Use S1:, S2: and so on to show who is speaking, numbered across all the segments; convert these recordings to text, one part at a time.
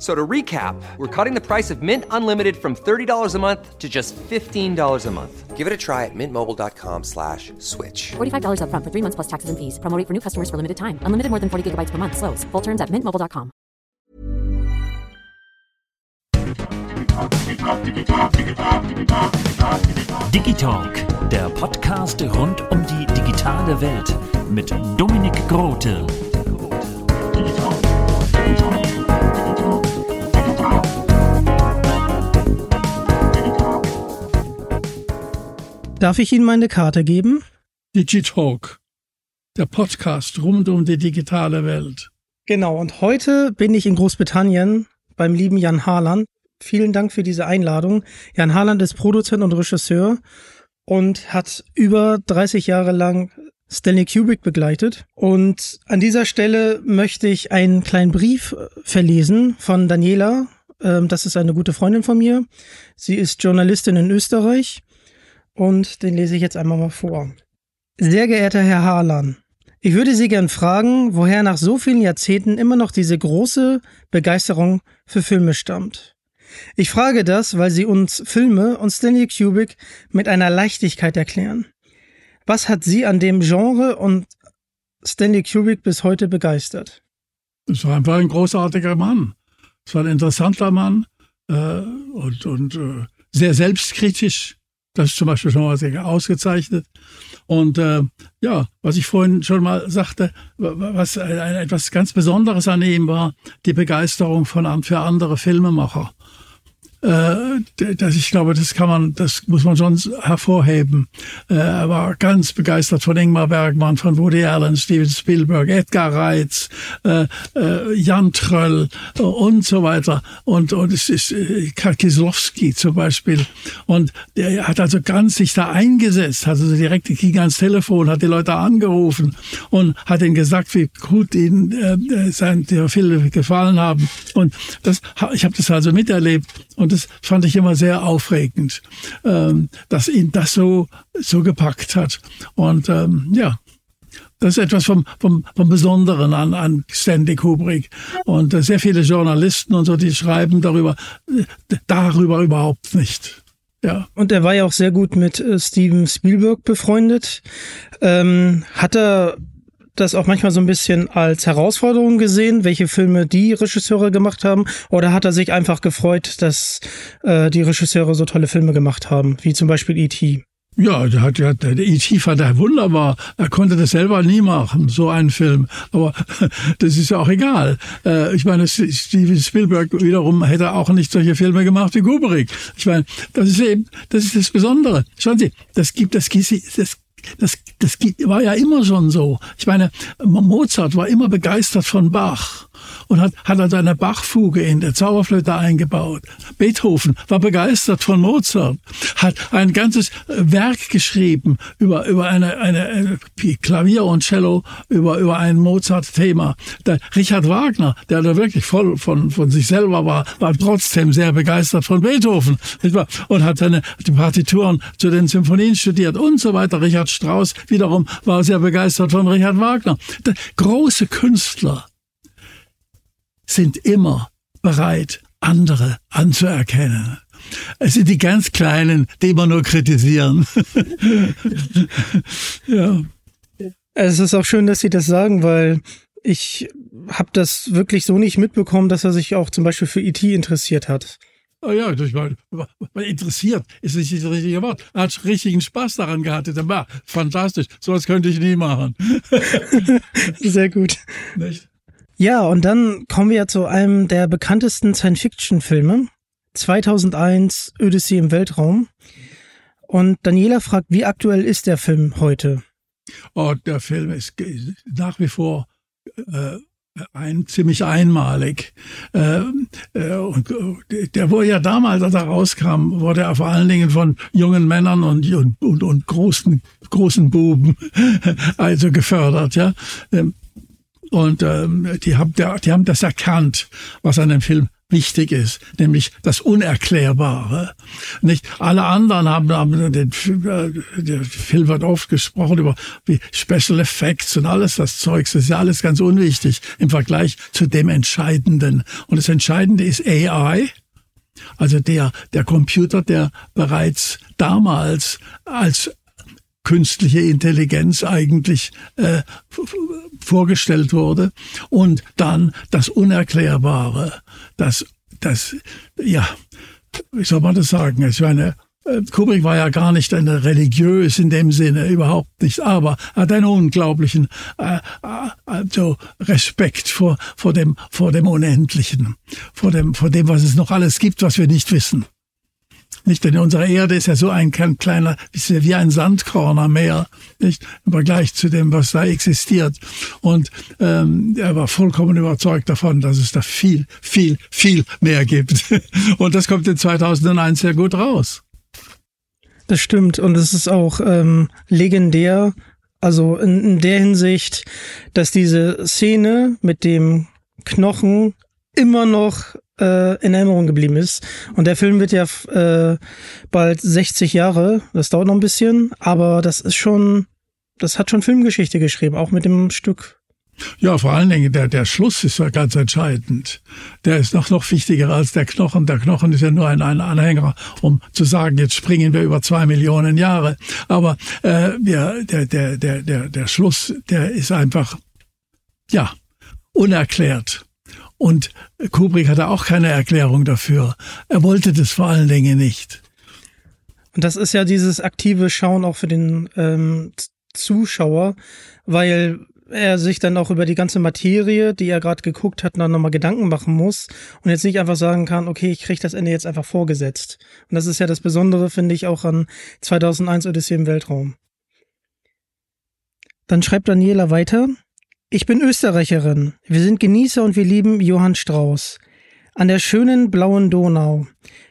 S1: So to recap, we're cutting the price of Mint Unlimited from $30 a month to just $15 a month. Give it a try at mintmobile.com slash switch.
S2: $45 upfront for three months plus taxes and fees. Promo rate for new customers for limited time. Unlimited more than 40 gigabytes per month. Slows. Full terms at mintmobile.com.
S3: Digitalk, der Podcast rund um die digitale Welt mit Dominik Grote.
S4: Darf ich Ihnen meine Karte geben?
S5: Digitalk, der Podcast rund um die digitale Welt.
S4: Genau, und heute bin ich in Großbritannien beim lieben Jan Harland. Vielen Dank für diese Einladung. Jan Harland ist Produzent und Regisseur und hat über 30 Jahre lang Stanley Kubrick begleitet. Und an dieser Stelle möchte ich einen kleinen Brief äh, verlesen von Daniela. Ähm, Das ist eine gute Freundin von mir. Sie ist Journalistin in Österreich und den lese ich jetzt einmal mal vor. Sehr geehrter Herr Harlan, ich würde Sie gern fragen, woher nach so vielen Jahrzehnten immer noch diese große Begeisterung für Filme stammt. Ich frage das, weil Sie uns Filme und Stanley Kubrick mit einer Leichtigkeit erklären. Was hat Sie an dem Genre und Stanley Kubrick bis heute begeistert?
S5: Es war einfach ein großartiger Mann. Es war ein interessanter Mann äh, und, und äh, sehr selbstkritisch. Das ist zum Beispiel schon mal sehr ausgezeichnet. Und äh, ja, was ich vorhin schon mal sagte, was ein, etwas ganz Besonderes an ihm war, die Begeisterung von für andere Filmemacher. Äh, das, ich glaube, das kann man, das muss man schon hervorheben. Äh, er war ganz begeistert von Ingmar Bergmann, von Woody Allen, Steven Spielberg, Edgar Reitz, äh, Jan Tröll und so weiter. Und, und es ist Karl Kieslowski zum Beispiel. Und der hat also ganz sich da eingesetzt, hat also direkt ging ans Telefon, hat die Leute angerufen und hat ihnen gesagt, wie gut ihnen äh, sein, die Filme gefallen haben. Und das, ich habe das also miterlebt. Und das fand ich immer sehr aufregend, ähm, dass ihn das so, so gepackt hat. Und ähm, ja, das ist etwas vom, vom, vom Besonderen an, an Stanley Kubrick. Und äh, sehr viele Journalisten und so, die schreiben darüber, darüber überhaupt nicht. Ja.
S4: Und er war ja auch sehr gut mit äh, Steven Spielberg befreundet. Ähm, hat er das auch manchmal so ein bisschen als Herausforderung gesehen, welche Filme die Regisseure gemacht haben? Oder hat er sich einfach gefreut, dass äh, die Regisseure so tolle Filme gemacht haben, wie zum Beispiel E E.T.?
S5: Ja, der hat ja, der E.T. fand er wunderbar. Er konnte das selber nie machen, so einen Film. Aber das ist ja auch egal. Äh, ich meine, Steven Spielberg wiederum hätte auch nicht solche Filme gemacht wie Kubrick. Ich meine, das ist eben, das ist das Besondere. Schauen Sie, das gibt, das, das das, das war ja immer schon so. Ich meine, Mozart war immer begeistert von Bach und hat, hat also eine Bachfuge in der Zauberflöte eingebaut. Beethoven war begeistert von Mozart, hat ein ganzes Werk geschrieben über, über eine, eine, eine Klavier und Cello, über, über ein Mozart-Thema. Richard Wagner, der da wirklich voll von, von sich selber war, war trotzdem sehr begeistert von Beethoven und hat seine die Partituren zu den Symphonien studiert und so weiter. Richard Strauss wiederum war sehr begeistert von Richard Wagner. Große Künstler sind immer bereit, andere anzuerkennen. Es sind die ganz Kleinen, die immer nur kritisieren. ja.
S4: Es ist auch schön, dass Sie das sagen, weil ich habe das wirklich so nicht mitbekommen, dass er sich auch zum Beispiel für IT e interessiert hat.
S5: Oh ja, ich meine, interessiert ist nicht das richtige Wort. Er hat richtigen Spaß daran gehabt. Er war fantastisch. So was könnte ich nie machen.
S4: Sehr gut. Nicht? Ja, und dann kommen wir zu einem der bekanntesten Science-Fiction-Filme. 2001 Odyssey im Weltraum. Und Daniela fragt, wie aktuell ist der Film heute?
S5: Oh, der Film ist nach wie vor äh, ein, ziemlich einmalig. Äh, äh, und äh, der wurde ja damals, als er rauskam, wurde er vor allen Dingen von jungen Männern und, und, und großen, großen Buben also gefördert, ja. Ähm, und ähm, die, haben, die haben das erkannt, was an dem Film wichtig ist, nämlich das Unerklärbare. Nicht alle anderen haben, haben den, äh, der Film wird oft gesprochen über wie Special Effects und alles das Zeugs. Das ist ja alles ganz unwichtig im Vergleich zu dem Entscheidenden. Und das Entscheidende ist AI. Also der, der Computer, der bereits damals als künstliche Intelligenz eigentlich äh, vorgestellt wurde und dann das Unerklärbare, das, das, ja, wie soll man das sagen? Ich meine, äh, Kubrick war ja gar nicht eine religiös in dem Sinne, überhaupt nicht, aber hat einen unglaublichen äh, äh, also Respekt vor, vor, dem, vor dem Unendlichen, vor dem, vor dem, was es noch alles gibt, was wir nicht wissen. Nicht, denn unsere Erde ist ja so ein kleiner, wie ein Sandkorn am Meer, nicht im Vergleich zu dem, was da existiert. Und ähm, er war vollkommen überzeugt davon, dass es da viel, viel, viel mehr gibt. Und das kommt in 2001 sehr gut raus.
S4: Das stimmt und es ist auch ähm, legendär, also in, in der Hinsicht, dass diese Szene mit dem Knochen immer noch äh, in Erinnerung geblieben ist. Und der Film wird ja äh, bald 60 Jahre. Das dauert noch ein bisschen, aber das ist schon, das hat schon Filmgeschichte geschrieben, auch mit dem Stück.
S5: Ja, vor allen Dingen der, der Schluss ist ja ganz entscheidend. Der ist noch, noch wichtiger als der Knochen. Der Knochen ist ja nur ein, ein Anhänger, um zu sagen, jetzt springen wir über zwei Millionen Jahre. Aber äh, ja, der, der, der, der, der Schluss, der ist einfach, ja, unerklärt. Und Kubrick hatte auch keine Erklärung dafür. Er wollte das vor allen Dingen nicht.
S4: Und das ist ja dieses aktive Schauen auch für den ähm, Zuschauer, weil er sich dann auch über die ganze Materie, die er gerade geguckt hat, dann nochmal Gedanken machen muss und jetzt nicht einfach sagen kann, okay, ich kriege das Ende jetzt einfach vorgesetzt. Und das ist ja das Besondere, finde ich, auch an 2001 Odyssee im Weltraum. Dann schreibt Daniela weiter. Ich bin Österreicherin. Wir sind Genießer und wir lieben Johann Strauß. An der schönen blauen Donau.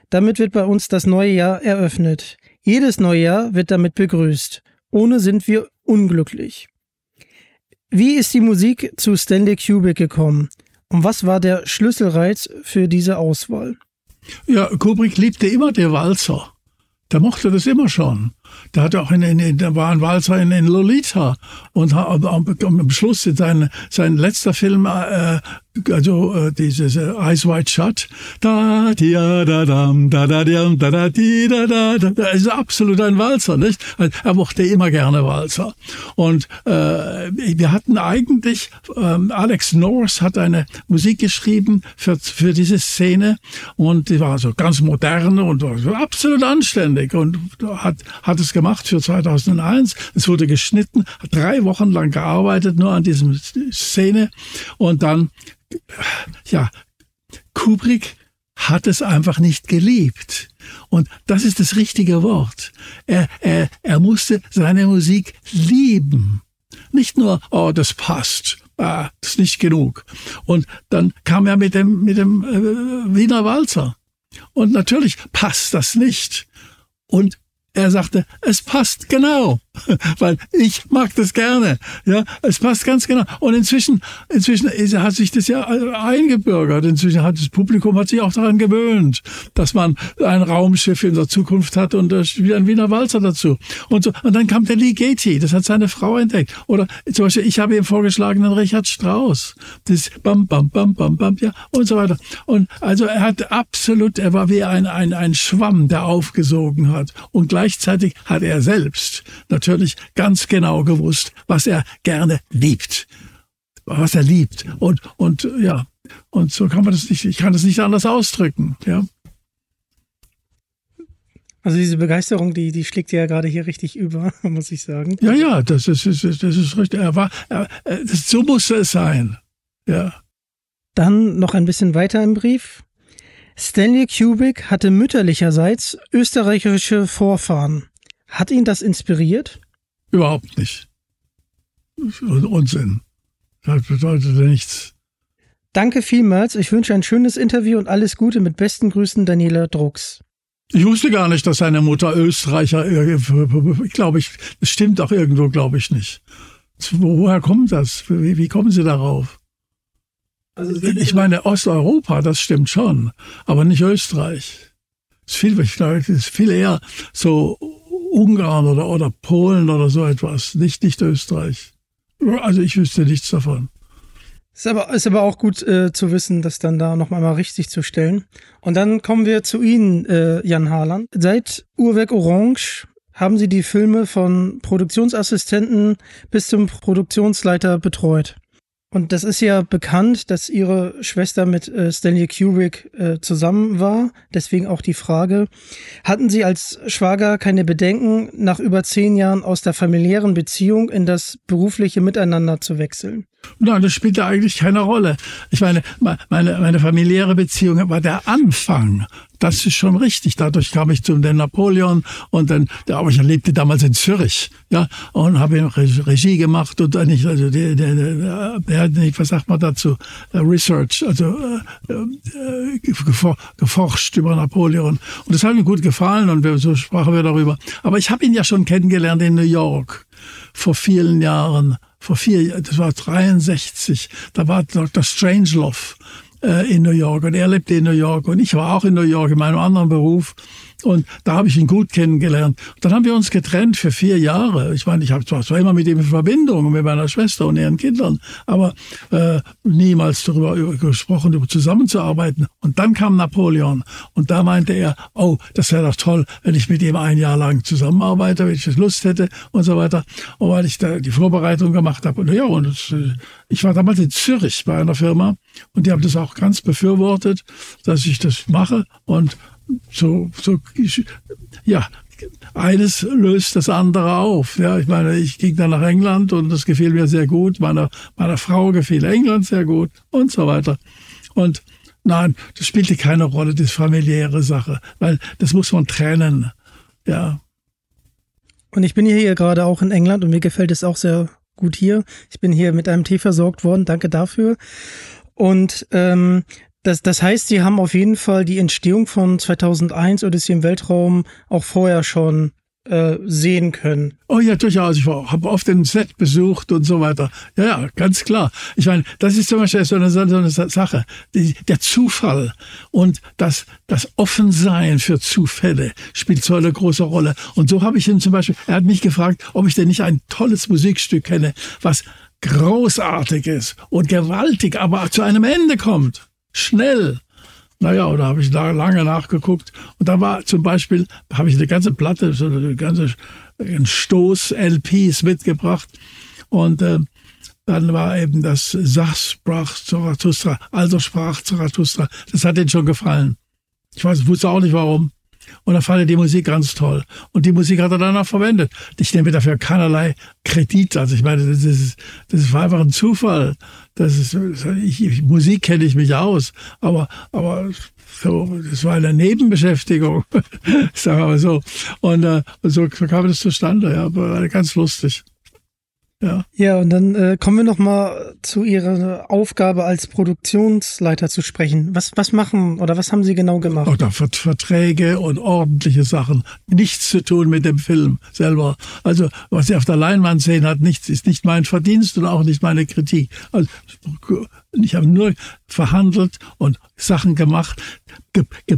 S4: Damit wird bei uns das neue Jahr eröffnet. Jedes neue Jahr wird damit begrüßt. Ohne sind wir unglücklich. Wie ist die Musik zu Stanley Kubrick gekommen? Und was war der Schlüsselreiz für diese Auswahl?
S5: Ja, Kubrick liebte immer der Walzer. Der mochte das immer schon. Der hatte auch in, in, da war ein Walzer in, in Lolita und am, am Schluss sein, sein letzter Film äh, also äh, dieses äh, Eyes Wide Shut, da da da dam da da da da di da da da, da ist absolut ein Walzer, nicht? Also, er mochte immer gerne Walzer. Und äh, wir hatten eigentlich ähm, Alex Norris hat eine Musik geschrieben für für diese Szene und die war so ganz modern und absolut anständig und hat hat es gemacht für 2001. Es wurde geschnitten, hat drei Wochen lang gearbeitet nur an diesem Szene und dann ja, Kubrick hat es einfach nicht geliebt. Und das ist das richtige Wort. Er, er, er musste seine Musik lieben. Nicht nur, oh, das passt, ah, das ist nicht genug. Und dann kam er mit dem, mit dem äh, Wiener Walzer. Und natürlich passt das nicht. Und er sagte, es passt genau. weil ich mag das gerne. Ja, es passt ganz genau. Und inzwischen, inzwischen hat sich das ja eingebürgert. Inzwischen hat das Publikum hat sich auch daran gewöhnt, dass man ein Raumschiff in der Zukunft hat und wieder ein Wiener Walzer dazu. Und so. Und dann kam der Lee Getty, das hat seine Frau entdeckt. Oder zum Beispiel, ich habe ihm vorgeschlagen, den Richard Strauss. Das Bam, Bam, Bam, Bam, Bam, ja, und so weiter. Und also er hat absolut, er war wie ein, ein, ein Schwamm, der aufgesogen hat. Und gleichzeitig hat er selbst natürlich ganz genau gewusst, was er gerne liebt. Was er liebt. Und, und ja, und so kann man das nicht, ich kann das nicht anders ausdrücken, ja.
S4: Also diese Begeisterung, die, die schlägt ja gerade hier richtig über, muss ich sagen.
S5: Ja, ja, das ist, das ist, das ist richtig. Er war, er, das, so musste es sein. Ja.
S4: Dann noch ein bisschen weiter im Brief. Stanley Kubrick hatte mütterlicherseits österreichische Vorfahren. Hat ihn das inspiriert?
S5: Überhaupt nicht. Unsinn. Das bedeutete nichts.
S4: Danke vielmals. Ich wünsche ein schönes Interview und alles Gute mit besten Grüßen, Daniela Drucks.
S5: Ich wusste gar nicht, dass seine Mutter Österreicher, ich glaube, ich, das stimmt auch irgendwo, glaube ich nicht. Woher kommt das? Wie, wie kommen Sie darauf? Also ich meine, Osteuropa, das stimmt schon, aber nicht Österreich. Es ist viel, ich glaube, es ist viel eher so Ungarn oder, oder Polen oder so etwas, nicht, nicht Österreich. Also ich wüsste nichts davon.
S4: Ist aber, ist aber auch gut äh, zu wissen, das dann da noch einmal richtig zu stellen. Und dann kommen wir zu Ihnen, äh, Jan Harland. Seit Uhrwerk Orange haben Sie die Filme von Produktionsassistenten bis zum Produktionsleiter betreut. Und das ist ja bekannt, dass ihre Schwester mit äh, Stanley Kubrick äh, zusammen war. Deswegen auch die Frage, hatten Sie als Schwager keine Bedenken, nach über zehn Jahren aus der familiären Beziehung in das berufliche Miteinander zu wechseln?
S5: Nein, das spielte eigentlich keine Rolle. Ich meine, meine, meine familiäre Beziehung war der Anfang. Das ist schon richtig. Dadurch kam ich zum den Napoleon und dann, aber ich lebte damals in Zürich, ja, und habe Regie gemacht und nicht, also der, der, der, der was sagt man dazu, äh, Research, also äh, äh, geforscht über Napoleon. Und das hat mir gut gefallen und wir, so sprachen wir darüber. Aber ich habe ihn ja schon kennengelernt in New York vor vielen Jahren vor vier, das war 63, da war Dr. Strangelove äh, in New York und er lebte in New York und ich war auch in New York in meinem anderen Beruf und da habe ich ihn gut kennengelernt. Dann haben wir uns getrennt für vier Jahre. Ich meine, ich habe zwar, zwar immer mit ihm in Verbindung, mit meiner Schwester und ihren Kindern, aber äh, niemals darüber gesprochen, über zusammenzuarbeiten. Und dann kam Napoleon und da meinte er, oh, das wäre doch toll, wenn ich mit ihm ein Jahr lang zusammenarbeite, wenn ich das Lust hätte und so weiter. Und weil ich da die Vorbereitung gemacht habe. Und ja, und das, äh, ich war damals in Zürich bei einer Firma und die haben das auch ganz befürwortet, dass ich das mache. Und so, so, ja, eines löst das andere auf. Ja, ich meine, ich ging dann nach England und das gefiel mir sehr gut. Meiner, meiner Frau gefiel England sehr gut und so weiter. Und nein, das spielte keine Rolle, das familiäre Sache, weil das muss man trennen. Ja.
S4: Und ich bin hier gerade auch in England und mir gefällt es auch sehr gut hier. Ich bin hier mit einem Tee versorgt worden. Danke dafür. Und ähm, das, das heißt, Sie haben auf jeden Fall die Entstehung von 2001 Odyssey im Weltraum auch vorher schon äh, sehen können.
S5: Oh ja, durchaus. Ich habe oft den Set besucht und so weiter. Ja, ja, ganz klar. Ich meine, das ist zum Beispiel so eine, so eine Sache. Die, der Zufall und das, das Offensein für Zufälle spielt so eine große Rolle. Und so habe ich ihn zum Beispiel, er hat mich gefragt, ob ich denn nicht ein tolles Musikstück kenne, was großartig ist und gewaltig, aber zu einem Ende kommt schnell. Naja, da habe ich da lange nachgeguckt. Und da war zum Beispiel, habe ich eine ganze Platte, so eine ganze einen Stoß LPs mitgebracht. Und äh, dann war eben das Sach sprach Zarathustra, also sprach Zarathustra. Das hat ihnen schon gefallen. Ich weiß, wusste auch nicht warum. Und er fand die Musik ganz toll. Und die Musik hat er dann auch verwendet. Ich nehme dafür keinerlei Kredit. Also ich meine, das ist, das war einfach ein Zufall. Das ist, ich, Musik kenne ich mich aus. Aber, aber so, das war eine Nebenbeschäftigung, sagen wir mal so. Und, äh, so, so kam das zustande, ja, aber ganz lustig. Ja.
S4: Ja, und dann äh, kommen wir noch mal zu Ihrer Aufgabe als Produktionsleiter zu sprechen. Was, was machen oder was haben Sie genau gemacht?
S5: Oder Verträge und ordentliche Sachen. Nichts zu tun mit dem Film selber. Also, was Sie auf der Leinwand sehen, hat nichts, ist nicht mein Verdienst und auch nicht meine Kritik. Also, ich habe nur verhandelt und Sachen gemacht,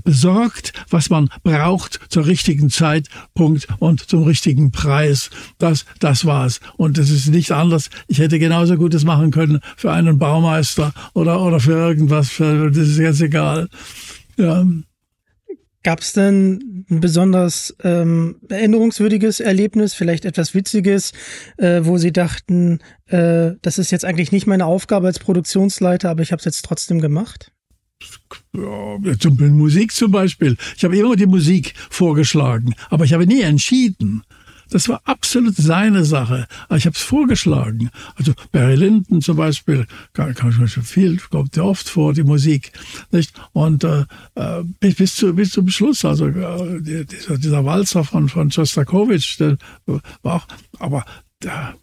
S5: besorgt, was man braucht zur richtigen Zeitpunkt und zum richtigen Preis. Das, das war's. Und es ist nicht anders. Ich hätte genauso Gutes machen können für einen Baumeister oder, oder für irgendwas. Das ist jetzt egal. Ja.
S4: Gab es denn ein besonders ähm, erinnerungswürdiges Erlebnis, vielleicht etwas Witziges, äh, wo Sie dachten, äh, das ist jetzt eigentlich nicht meine Aufgabe als Produktionsleiter, aber ich habe es jetzt trotzdem gemacht?
S5: Zum Musik zum Beispiel. Ich habe immer die Musik vorgeschlagen, aber ich habe nie entschieden. Das war absolut seine Sache. Ich habe es vorgeschlagen. Also Barry Lyndon zum Beispiel, kann, kann schon viel, kommt ja oft vor, die Musik. Nicht? Und äh, äh bis, bis, zu, bis zum Schluss, also äh, dieser, dieser Walzer von, von Shostakovich, der war auch, aber der,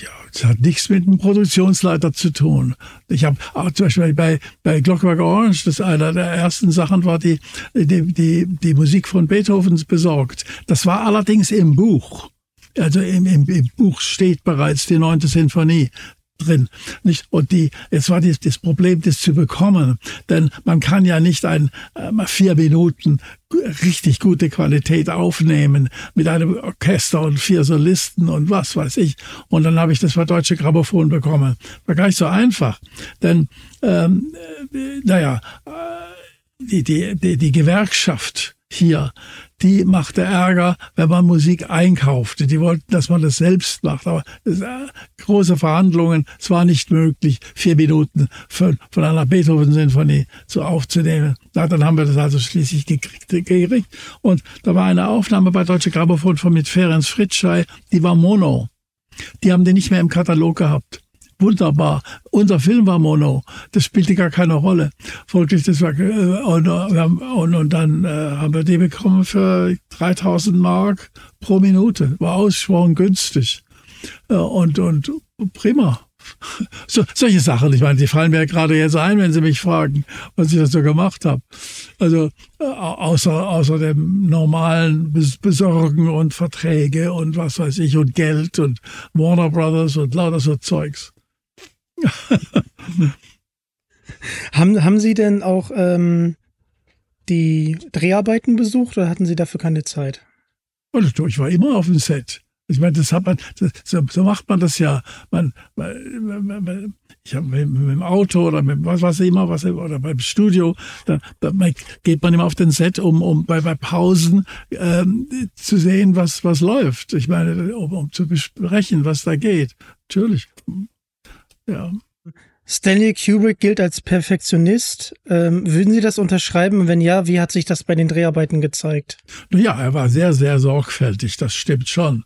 S5: ja, das hat nichts mit einem Produktionsleiter zu tun. Ich habe auch zum Beispiel bei, bei Clockwork Orange, das einer der ersten Sachen war, die, die, die, die Musik von Beethovens besorgt. Das war allerdings im Buch. Also im, im, im Buch steht bereits die neunte Sinfonie drin. Nicht? Und die, jetzt war das, das Problem, das zu bekommen. Denn man kann ja nicht ein äh, vier Minuten richtig gute Qualität aufnehmen mit einem Orchester und vier Solisten und was weiß ich. Und dann habe ich das für Deutsche Grammophon bekommen. War gar nicht so einfach. Denn, ähm, äh, naja, äh, die, die, die, die Gewerkschaft hier, die machte Ärger, wenn man Musik einkaufte. Die wollten, dass man das selbst macht. Aber äh, große Verhandlungen, es war nicht möglich, vier Minuten von, von einer Beethoven-Sinfonie so aufzunehmen. Na, dann haben wir das also schließlich gekriegt, gekriegt. Und da war eine Aufnahme bei Deutsche Grammophon von mit Ferenc Fritschei, die war Mono. Die haben die nicht mehr im Katalog gehabt wunderbar. Unser Film war Mono. Das spielte gar keine Rolle. Folglich, das war, äh, und, und, und dann äh, haben wir die bekommen für 3000 Mark pro Minute. War ausgesprochen günstig. Äh, und, und prima. So, solche Sachen, ich meine, die fallen mir gerade jetzt ein, wenn Sie mich fragen, was ich da so gemacht habe. Also außer, außer dem normalen Besorgen und Verträge und was weiß ich und Geld und Warner Brothers und lauter so Zeugs.
S4: haben, haben Sie denn auch ähm, die Dreharbeiten besucht oder hatten Sie dafür keine Zeit?
S5: Also, ich war immer auf dem Set. Ich meine, das hat man, das, so, macht man das ja. Man, man, man ich habe mit, mit, dem Auto oder mit was ich immer, was oder beim Studio, da, da geht man immer auf den Set, um, um bei, bei Pausen ähm, zu sehen, was was läuft. Ich meine, um, um zu besprechen, was da geht. Natürlich. Ja.
S4: Stanley Kubrick gilt als Perfektionist. Ähm, würden Sie das unterschreiben? Wenn ja, wie hat sich das bei den Dreharbeiten gezeigt?
S5: Ja, er war sehr, sehr sorgfältig. Das stimmt schon.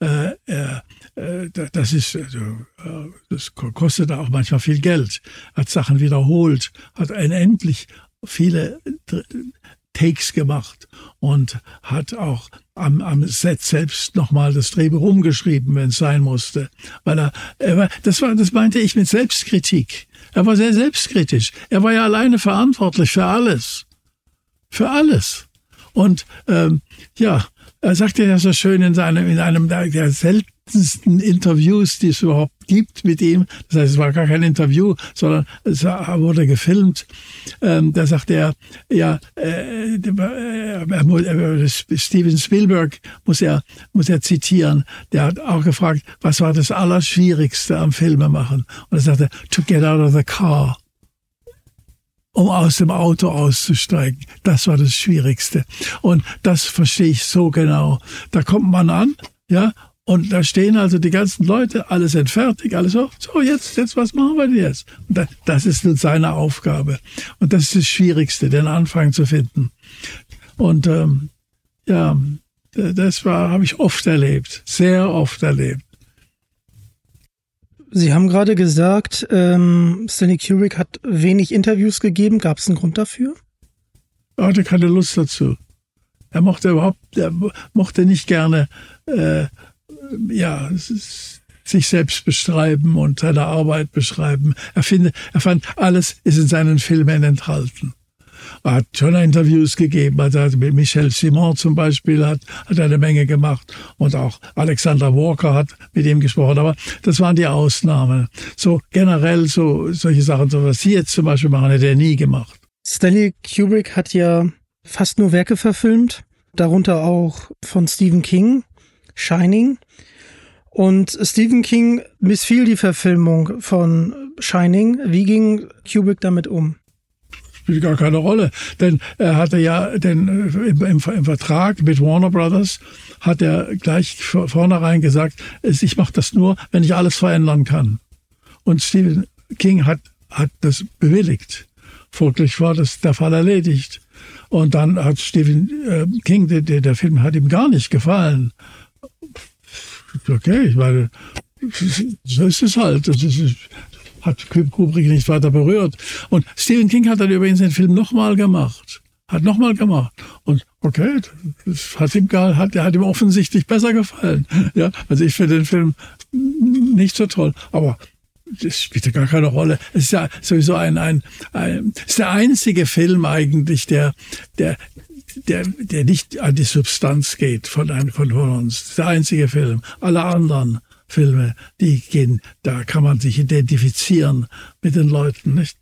S5: Äh, äh, das ist, also, äh, das kostet auch manchmal viel Geld. Hat Sachen wiederholt, hat unendlich viele Takes gemacht und hat auch am, am Set selbst nochmal das Drehbuch umgeschrieben, wenn es sein musste. Weil er, er war, das war, das meinte ich mit Selbstkritik. Er war sehr selbstkritisch. Er war ja alleine verantwortlich für alles. Für alles. Und ähm, ja, er sagte ja so schön in seinem, in einem der seltensten Interviews, die es überhaupt gibt mit ihm. Das heißt, es war gar kein Interview, sondern es wurde gefilmt. Ähm, da sagte er, ja, äh, äh, Steven Spielberg muss er, muss er zitieren. Der hat auch gefragt, was war das Allerschwierigste am Filmemachen? Und er sagte, to get out of the car um aus dem Auto auszusteigen. Das war das Schwierigste. Und das verstehe ich so genau. Da kommt man an, ja, und da stehen also die ganzen Leute, alle sind fertig, alles so, so jetzt, jetzt, was machen wir denn jetzt? Und das ist nun seine Aufgabe. Und das ist das Schwierigste, den Anfang zu finden. Und ähm, ja, das war, habe ich oft erlebt, sehr oft erlebt.
S4: Sie haben gerade gesagt, ähm, Stanley Kubrick hat wenig Interviews gegeben. Gab es einen Grund dafür?
S5: Er hatte keine Lust dazu. Er mochte überhaupt, er mochte nicht gerne, äh, ja, sich selbst beschreiben und seine Arbeit beschreiben. Er, finde, er fand, alles ist in seinen Filmen enthalten. Er hat schon Interviews gegeben, also mit Michel Simon zum Beispiel hat, hat eine Menge gemacht und auch Alexander Walker hat mit ihm gesprochen, aber das waren die Ausnahmen. So generell so solche Sachen, so was Sie jetzt zum Beispiel machen, hätte er nie gemacht.
S4: Stanley Kubrick hat ja fast nur Werke verfilmt, darunter auch von Stephen King, Shining. Und Stephen King missfiel die Verfilmung von Shining. Wie ging Kubrick damit um?
S5: spielt gar keine Rolle. Denn er hatte ja den, äh, im, im, im Vertrag mit Warner Brothers hat er gleich vornherein gesagt, ich mache das nur, wenn ich alles verändern kann. Und Stephen King hat, hat das bewilligt. Folglich war das der Fall erledigt. Und dann hat Stephen äh, King, der, der Film hat ihm gar nicht gefallen. Okay, ich meine, so ist es halt. Das ist, hat Kubrick nicht weiter berührt. Und Stephen King hat dann übrigens den Film nochmal gemacht. Hat nochmal gemacht. Und okay, das hat ihm hat, hat ihm offensichtlich besser gefallen. Ja, also ich finde den Film nicht so toll. Aber das spielt gar keine Rolle. Es ist ja sowieso ein, ein, ein ist der einzige Film eigentlich, der, der, der, der nicht an die Substanz geht von, einem, von uns. Der einzige Film. Alle anderen Filme, die gehen, da kann man sich identifizieren mit den Leuten, nicht?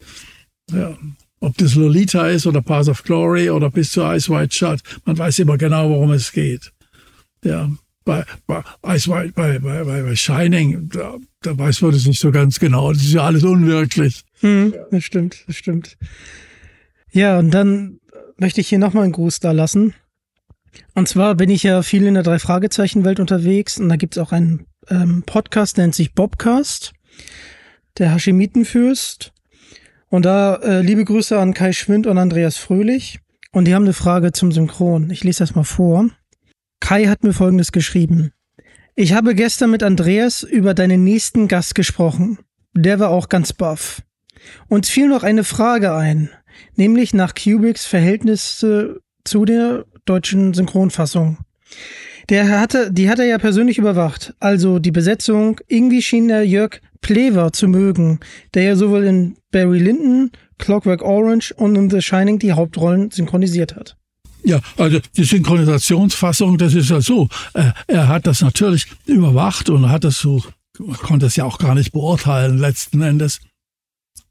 S5: Ja. Ob das Lolita ist oder Path of Glory oder bis zu Ice White Shut, man weiß immer genau, worum es geht. Ja, bei, bei Ice White, bei, bei, bei Shining, da, da weiß man das nicht so ganz genau. Das ist ja alles unwirklich.
S4: Hm, das stimmt, das stimmt. Ja, und dann möchte ich hier nochmal einen Gruß da lassen. Und zwar bin ich ja viel in der Drei-Fragezeichen-Welt unterwegs und da gibt's auch einen ähm, Podcast, nennt sich Bobcast, der Hashemitenfürst. Und da äh, liebe Grüße an Kai Schwind und Andreas Fröhlich. Und die haben eine Frage zum Synchron. Ich lese das mal vor. Kai hat mir Folgendes geschrieben. Ich habe gestern mit Andreas über deinen nächsten Gast gesprochen. Der war auch ganz baff. Uns fiel noch eine Frage ein, nämlich nach Kubricks Verhältnisse zu der deutschen Synchronfassung. Der hatte, die hat er ja persönlich überwacht. Also die Besetzung, irgendwie schien er Jörg Plever zu mögen, der ja sowohl in Barry Lyndon, Clockwork Orange und in The Shining die Hauptrollen synchronisiert hat.
S5: Ja, also die Synchronisationsfassung, das ist ja so. Er hat das natürlich überwacht und hat das so, konnte es ja auch gar nicht beurteilen letzten Endes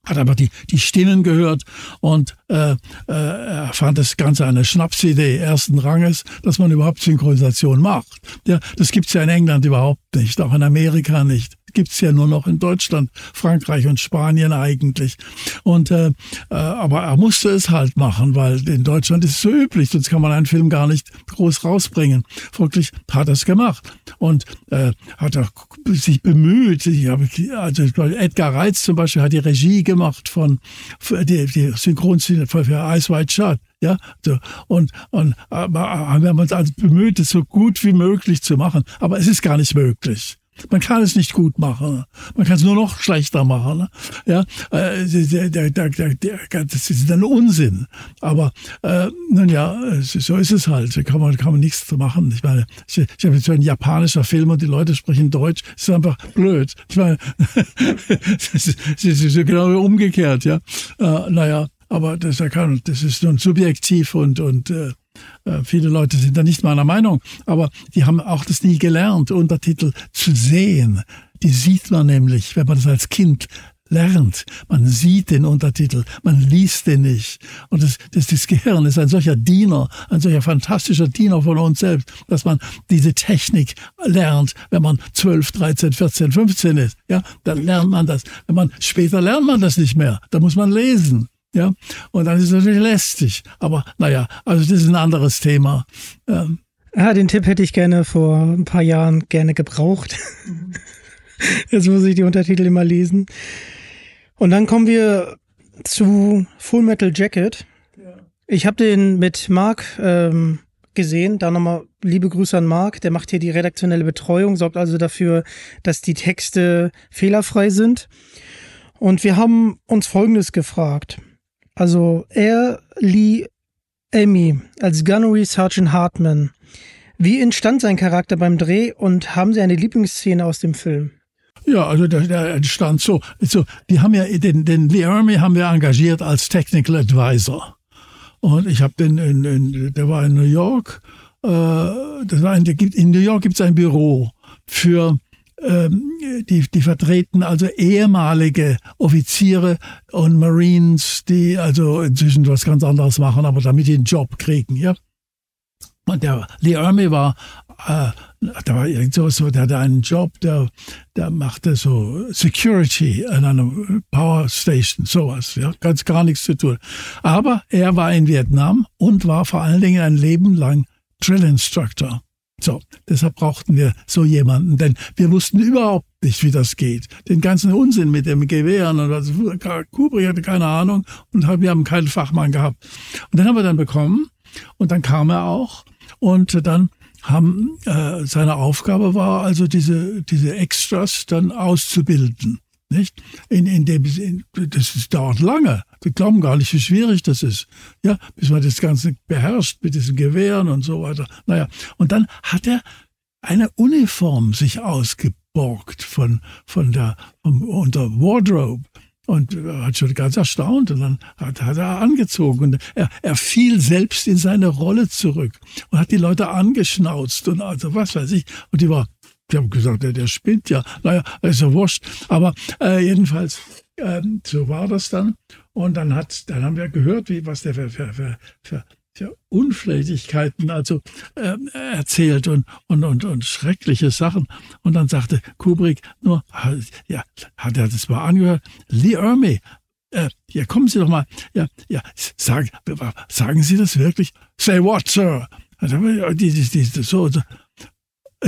S5: hat aber die, die Stimmen gehört und äh, äh, er fand das Ganze eine Schnapsidee ersten Ranges, dass man überhaupt Synchronisation macht. Ja, das gibt's ja in England überhaupt nicht, auch in Amerika nicht gibt's ja nur noch in Deutschland, Frankreich und Spanien eigentlich. Und äh, äh, aber er musste es halt machen, weil in Deutschland ist es so üblich, sonst kann man einen Film gar nicht groß rausbringen. Folglich hat er es gemacht und äh, hat er sich bemüht. Ich habe, also Edgar Reitz zum Beispiel hat die Regie gemacht von die, die Synchronszene für Ice White Shut. Ja, so. und, und aber wir haben uns also bemüht, es so gut wie möglich zu machen. Aber es ist gar nicht möglich. Man kann es nicht gut machen. Man kann es nur noch schlechter machen. Ne? Ja, äh, das ist ein Unsinn. Aber äh, nun ja, so ist es halt. Da kann man, kann man nichts machen. Ich meine, ich, ich habe jetzt so ein japanischer Film und die Leute sprechen Deutsch. Das ist einfach blöd. Ich meine, das ist, das ist genau umgekehrt. Ja, äh, naja, aber das, das ist nun subjektiv und und äh, viele Leute sind da nicht meiner Meinung, aber die haben auch das nie gelernt, Untertitel zu sehen. Die sieht man nämlich, wenn man das als Kind lernt. Man sieht den Untertitel, man liest den nicht. Und das, das, das Gehirn ist ein solcher Diener, ein solcher fantastischer Diener von uns selbst, dass man diese Technik lernt, wenn man 12, 13, 14, 15 ist. Ja, dann lernt man das. Wenn man, später lernt man das nicht mehr. Da muss man lesen. Ja, und dann ist es natürlich lästig. Aber naja, also das ist ein anderes Thema.
S4: Ähm. Ja, den Tipp hätte ich gerne vor ein paar Jahren gerne gebraucht. Jetzt muss ich die Untertitel immer lesen. Und dann kommen wir zu Full Metal Jacket. Ich habe den mit Mark ähm, gesehen. Da nochmal liebe Grüße an Mark. Der macht hier die redaktionelle Betreuung, sorgt also dafür, dass die Texte fehlerfrei sind. Und wir haben uns Folgendes gefragt. Also er, Lee, Amy als Gunnery Sergeant Hartman. Wie entstand sein Charakter beim Dreh und haben Sie eine Lieblingsszene aus dem Film?
S5: Ja, also der, der entstand so. so. Die haben ja den, den Lee Ermey haben wir engagiert als Technical Advisor. Und ich habe den, in, in, der war in New York. Äh, das war ein, in New York gibt es ein Büro für die, die vertreten also ehemalige Offiziere und Marines, die also inzwischen was ganz anderes machen, aber damit die einen Job kriegen, ja. Und der Lee Ermey war, äh, da war sowas so, der hatte einen Job, der, der machte so Security an einer Power Station, sowas, ja, ganz gar nichts zu tun. Aber er war in Vietnam und war vor allen Dingen ein Leben lang Drill Instructor. So, deshalb brauchten wir so jemanden, denn wir wussten überhaupt nicht, wie das geht. Den ganzen Unsinn mit dem Gewehren und was. Kubrick hatte keine Ahnung und wir haben keinen Fachmann gehabt. Und den haben wir dann bekommen und dann kam er auch und dann haben äh, seine Aufgabe war also diese diese Extras dann auszubilden nicht? In, in dem, in, das ist, dauert lange. Wir glauben gar nicht, wie schwierig das ist. Ja, bis man das Ganze beherrscht mit diesen Gewehren und so weiter. Naja, und dann hat er eine Uniform sich ausgeborgt von, von der, vom, unter Wardrobe. Und hat schon ganz erstaunt und dann hat, hat er angezogen und er, er fiel selbst in seine Rolle zurück und hat die Leute angeschnauzt und also was weiß ich. Und die war die haben gesagt, der, der spinnt ja. Naja, ist ja wurscht. Aber äh, jedenfalls, äh, so war das dann. Und dann hat, dann haben wir gehört, wie was der für, für, für, für, Unflätigkeiten also äh, erzählt und, und, und, und schreckliche Sachen. Und dann sagte Kubrick nur, ja, hat er das mal angehört? Lee Ermey, äh, ja, kommen Sie doch mal, ja, ja, sagen, sagen Sie das wirklich? Say what, Sir? Also, die, die, die, so, so,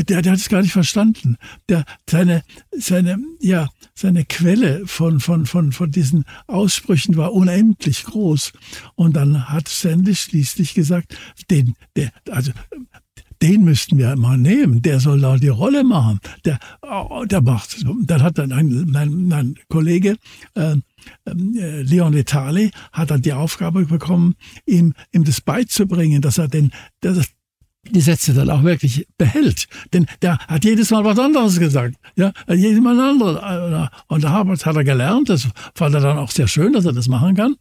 S5: der, der hat es gar nicht verstanden. Der, seine, seine, ja, seine Quelle von, von, von, von diesen Aussprüchen war unendlich groß. Und dann hat Stanley schließlich gesagt, den, der, also, den müssten wir mal nehmen, der soll da die Rolle machen. Der, oh, der macht. Dann hat dann ein, mein, mein Kollege äh, äh, Leon Letali hat dann die Aufgabe bekommen, ihm, ihm das beizubringen, dass er den, dass, die Sätze dann auch wirklich behält. Denn der hat jedes Mal was anderes gesagt. Ja, jedes Mal ein anderes. Und da hat er gelernt, das fand er dann auch sehr schön, dass er das machen kann.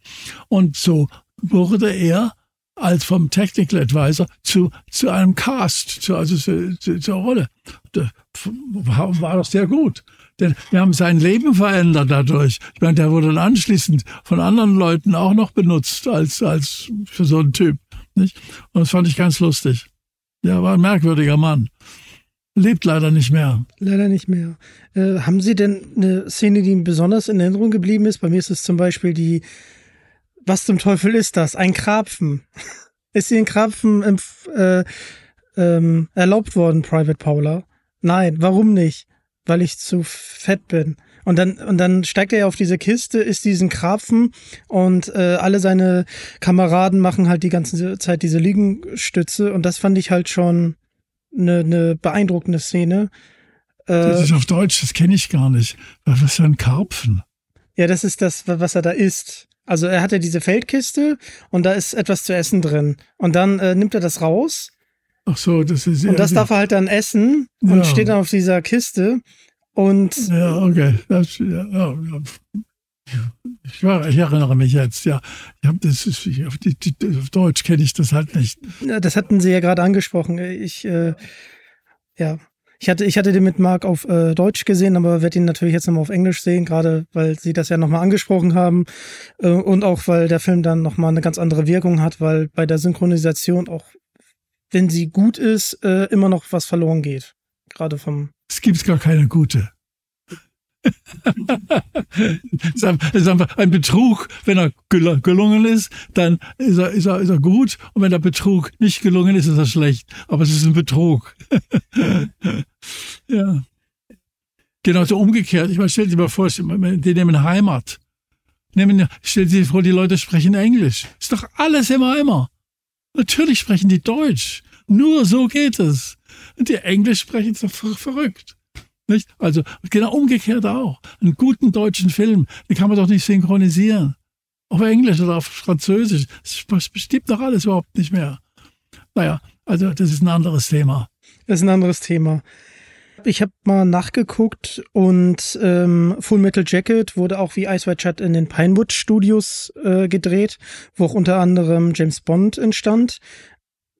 S5: Und so wurde er als vom Technical Advisor zu, zu einem Cast, zu, also zu, zu, zur Rolle. Das war, war doch sehr gut. Denn wir haben sein Leben verändert dadurch. Ich meine, der wurde dann anschließend von anderen Leuten auch noch benutzt als, als für so einen Typ. Nicht? Und das fand ich ganz lustig. Ja, war ein merkwürdiger Mann. Lebt leider nicht mehr.
S4: Leider nicht mehr. Äh, haben Sie denn eine Szene, die Ihnen besonders in Erinnerung geblieben ist? Bei mir ist es zum Beispiel die, was zum Teufel ist das? Ein Krapfen. ist Ihnen Krapfen äh, ähm, erlaubt worden, Private Paula? Nein, warum nicht? Weil ich zu fett bin. Und dann, und dann steigt er auf diese Kiste, isst diesen Krapfen und äh, alle seine Kameraden machen halt die ganze Zeit diese Liegestütze. Und das fand ich halt schon eine, eine beeindruckende Szene.
S5: Äh, das ist auf Deutsch, das kenne ich gar nicht. Was für ein Karpfen?
S4: Ja, das ist das, was er da isst. Also er hat ja diese Feldkiste und da ist etwas zu essen drin. Und dann äh, nimmt er das raus.
S5: Ach so, das ist
S4: ja. Und das darf er halt dann essen und ja. steht dann auf dieser Kiste. Und
S5: ja, okay. Das, ja, ja. Ich, war, ich, erinnere mich jetzt, ja. Ich hab das, ich, auf, die, die, auf Deutsch kenne ich das halt nicht.
S4: Das hatten Sie ja gerade angesprochen. Ich, äh, ja. Ich hatte, ich hatte den mit Marc auf äh, Deutsch gesehen, aber werde ihn natürlich jetzt nochmal auf Englisch sehen, gerade weil Sie das ja nochmal angesprochen haben. Äh, und auch weil der Film dann nochmal eine ganz andere Wirkung hat, weil bei der Synchronisation auch, wenn sie gut ist, äh, immer noch was verloren geht. Gerade vom
S5: es gibt gar keine gute. ein Betrug. Wenn er gelungen ist, dann ist er, ist, er, ist er gut. Und wenn der Betrug nicht gelungen ist, ist er schlecht. Aber es ist ein Betrug. ja. Genauso umgekehrt. Ich meine, stell dir mal vor, die nehmen Heimat. Nehmen, stell dir vor, die Leute sprechen Englisch. Ist doch alles immer, immer. Natürlich sprechen die Deutsch. Nur so geht es. Die Englisch sprechen so verrückt. Nicht? Also genau umgekehrt auch. Einen guten deutschen Film, den kann man doch nicht synchronisieren. Auf Englisch oder auf Französisch. Das bestimmt doch alles überhaupt nicht mehr. Naja, also das ist ein anderes Thema.
S4: Das ist ein anderes Thema. Ich habe mal nachgeguckt und ähm, Full Metal Jacket wurde auch wie Ice White Shut in den Pinewood Studios äh, gedreht, wo auch unter anderem James Bond entstand.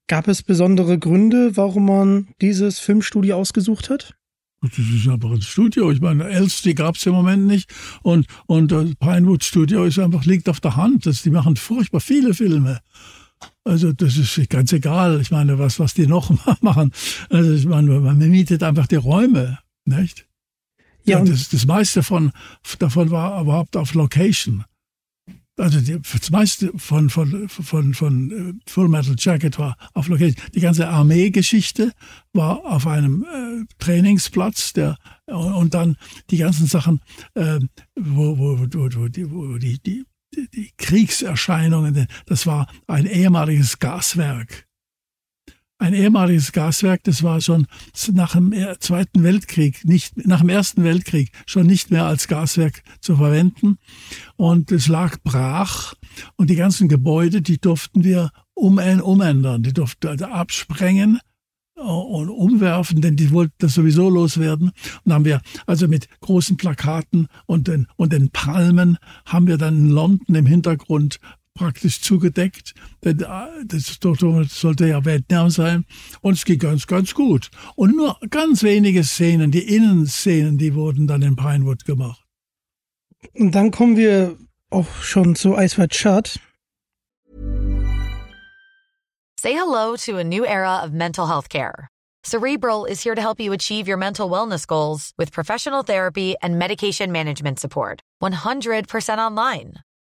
S4: Gab es besondere Gründe, warum man dieses Filmstudio ausgesucht hat?
S5: Das ist einfach ein Studio. Ich meine, Elstree gab es im Moment nicht. Und, und das Pinewood Studio ist einfach, liegt auf der Hand. Das, die machen furchtbar viele Filme. Also das ist ganz egal. Ich meine, was, was die noch machen. Also ich meine, man mietet einfach die Räume, nicht? Ja, und das, das meiste von, davon war überhaupt auf Location also die, das meiste von, von, von, von äh, Full Metal Jacket war auf Location. Die ganze Armeegeschichte war auf einem äh, Trainingsplatz, der und dann die ganzen Sachen, äh, wo, wo, wo, wo, die, wo die, die, die Kriegserscheinungen, das war ein ehemaliges Gaswerk ein ehemaliges Gaswerk, das war schon nach dem Zweiten Weltkrieg, nicht, nach dem Ersten Weltkrieg schon nicht mehr als Gaswerk zu verwenden. Und es lag brach und die ganzen Gebäude, die durften wir um, umändern, die durften also absprengen und umwerfen, denn die wollten das sowieso loswerden. Und haben wir also mit großen Plakaten und den, und den Palmen haben wir dann in London im Hintergrund praktisch zugedeckt. Denn äh, das sollte ja Vietnam sein. Und es ging ganz, ganz gut. Und nur ganz wenige Szenen, die Innenszenen, die wurden dann in Pinewood gemacht.
S4: Und dann kommen wir auch schon zu White Shut.
S6: Say hello to a new era of mental health care. Cerebral is here to help you achieve your mental wellness goals with professional therapy and medication management support. 100% online.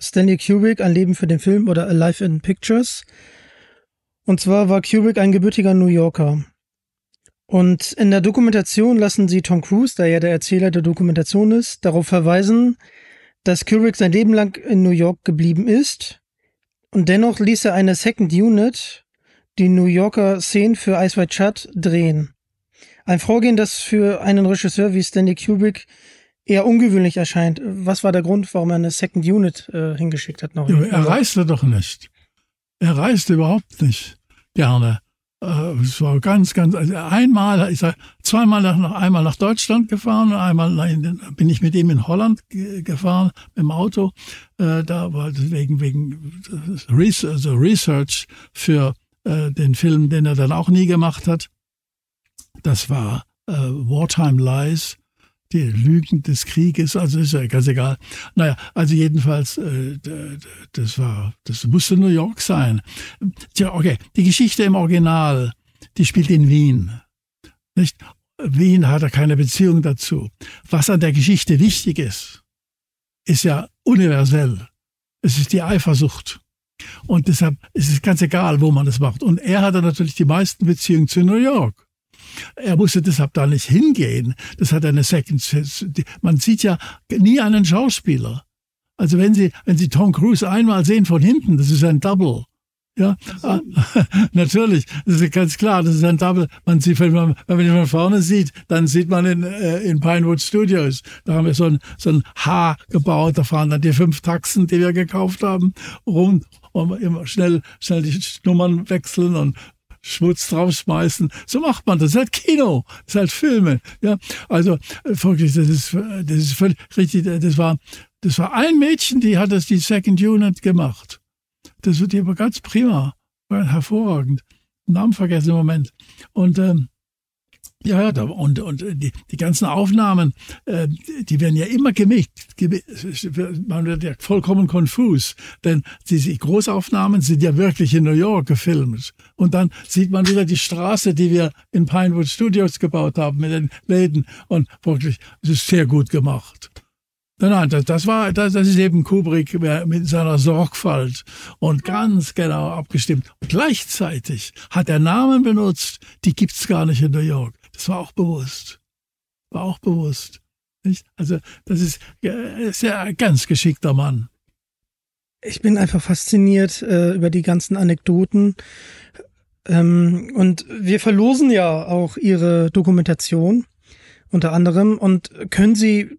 S4: Stanley Kubrick, ein Leben für den Film oder Alive in Pictures. Und zwar war Kubrick ein gebürtiger New Yorker. Und in der Dokumentation lassen sie Tom Cruise, der ja der Erzähler der Dokumentation ist, darauf verweisen, dass Kubrick sein Leben lang in New York geblieben ist. Und dennoch ließ er eine Second Unit, die New Yorker Szenen für Ice White Shut, drehen. Ein Vorgehen, das für einen Regisseur wie Stanley Kubrick eher ungewöhnlich erscheint. Was war der Grund, warum er eine Second Unit äh, hingeschickt hat?
S5: Noch ja, er reiste doch nicht. Er reiste überhaupt nicht gerne. Äh, es war ganz, ganz, also einmal, ich sag, zweimal nach, einmal nach Deutschland gefahren, einmal bin ich mit ihm in Holland gefahren mit dem Auto. Äh, da war wegen, wegen also Research für äh, den Film, den er dann auch nie gemacht hat. Das war Wartime Lies die Lügen des Krieges, also ist ja ganz egal. Naja, also jedenfalls, äh, das war, das musste New York sein. Tja, okay, die Geschichte im Original, die spielt in Wien. Nicht? Wien hat er keine Beziehung dazu. Was an der Geschichte wichtig ist, ist ja universell. Es ist die Eifersucht. Und deshalb ist es ganz egal, wo man das macht. Und er hatte natürlich die meisten Beziehungen zu New York. Er musste deshalb da nicht hingehen. Das hat eine Second. Man sieht ja nie einen Schauspieler. Also wenn Sie, wenn Sie Tom Cruise einmal sehen von hinten, das ist ein Double. Ja, ah, natürlich, das ist ganz klar, das ist ein Double. Man sieht, wenn man, wenn man ihn von vorne sieht, dann sieht man in, äh, in Pinewood Studios, da haben wir so ein, so ein H gebaut, da fahren dann die fünf Taxen, die wir gekauft haben, rum und immer schnell, schnell die Nummern wechseln und Schmutz draufschmeißen. So macht man das. Das ist halt Kino. Das ist halt Filme. Ja, also äh, wirklich, das ist, das ist völlig richtig. Das war, das war ein Mädchen, die hat das die Second Unit gemacht. Das wird aber ganz prima, war hervorragend. Namen vergessen im Moment. Und ähm, ja, ja, und, und die, die ganzen Aufnahmen, äh, die werden ja immer gemischt. Man wird ja vollkommen konfus, denn diese Großaufnahmen sind ja wirklich in New York gefilmt. Und dann sieht man wieder die Straße, die wir in Pinewood Studios gebaut haben mit den Läden. Und wirklich, es ist sehr gut gemacht. Nein, nein, das, das war, das, das ist eben Kubrick mit seiner Sorgfalt und ganz genau abgestimmt. Gleichzeitig hat er Namen benutzt, die gibt's gar nicht in New York. Das war auch bewusst. War auch bewusst. Nicht? Also, das ist, ist ja ein ganz geschickter Mann.
S4: Ich bin einfach fasziniert äh, über die ganzen Anekdoten. Ähm, und wir verlosen ja auch ihre Dokumentation unter anderem. Und können Sie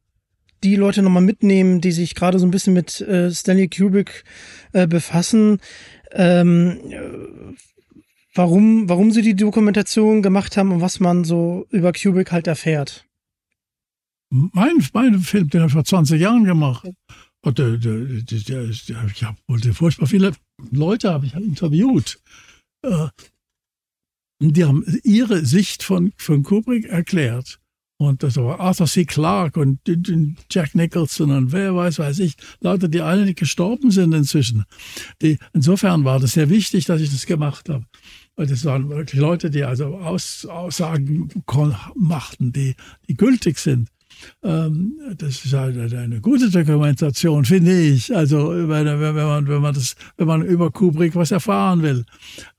S4: die Leute nochmal mitnehmen, die sich gerade so ein bisschen mit äh, Stanley Kubrick äh, befassen? Ähm, warum, warum sie die Dokumentation gemacht haben und was man so über Kubrick halt erfährt.
S5: Mein, mein Film, den habe ich vor 20 Jahren gemacht. Und, äh, der, ich habe furchtbar viele Leute habe ich interviewt. Äh, die haben ihre Sicht von, von Kubrick erklärt. Und das war Arthur C. Clarke und Jack Nicholson und wer weiß, weiß ich, Leute, die alle nicht gestorben sind inzwischen. Die, insofern war das sehr wichtig, dass ich das gemacht habe. Das waren wirklich Leute, die also Aus, Aussagen machten, die, die gültig sind. Ähm, das ist halt eine gute Dokumentation, finde ich. Also wenn, wenn, man, wenn, man das, wenn man über Kubrick was erfahren will.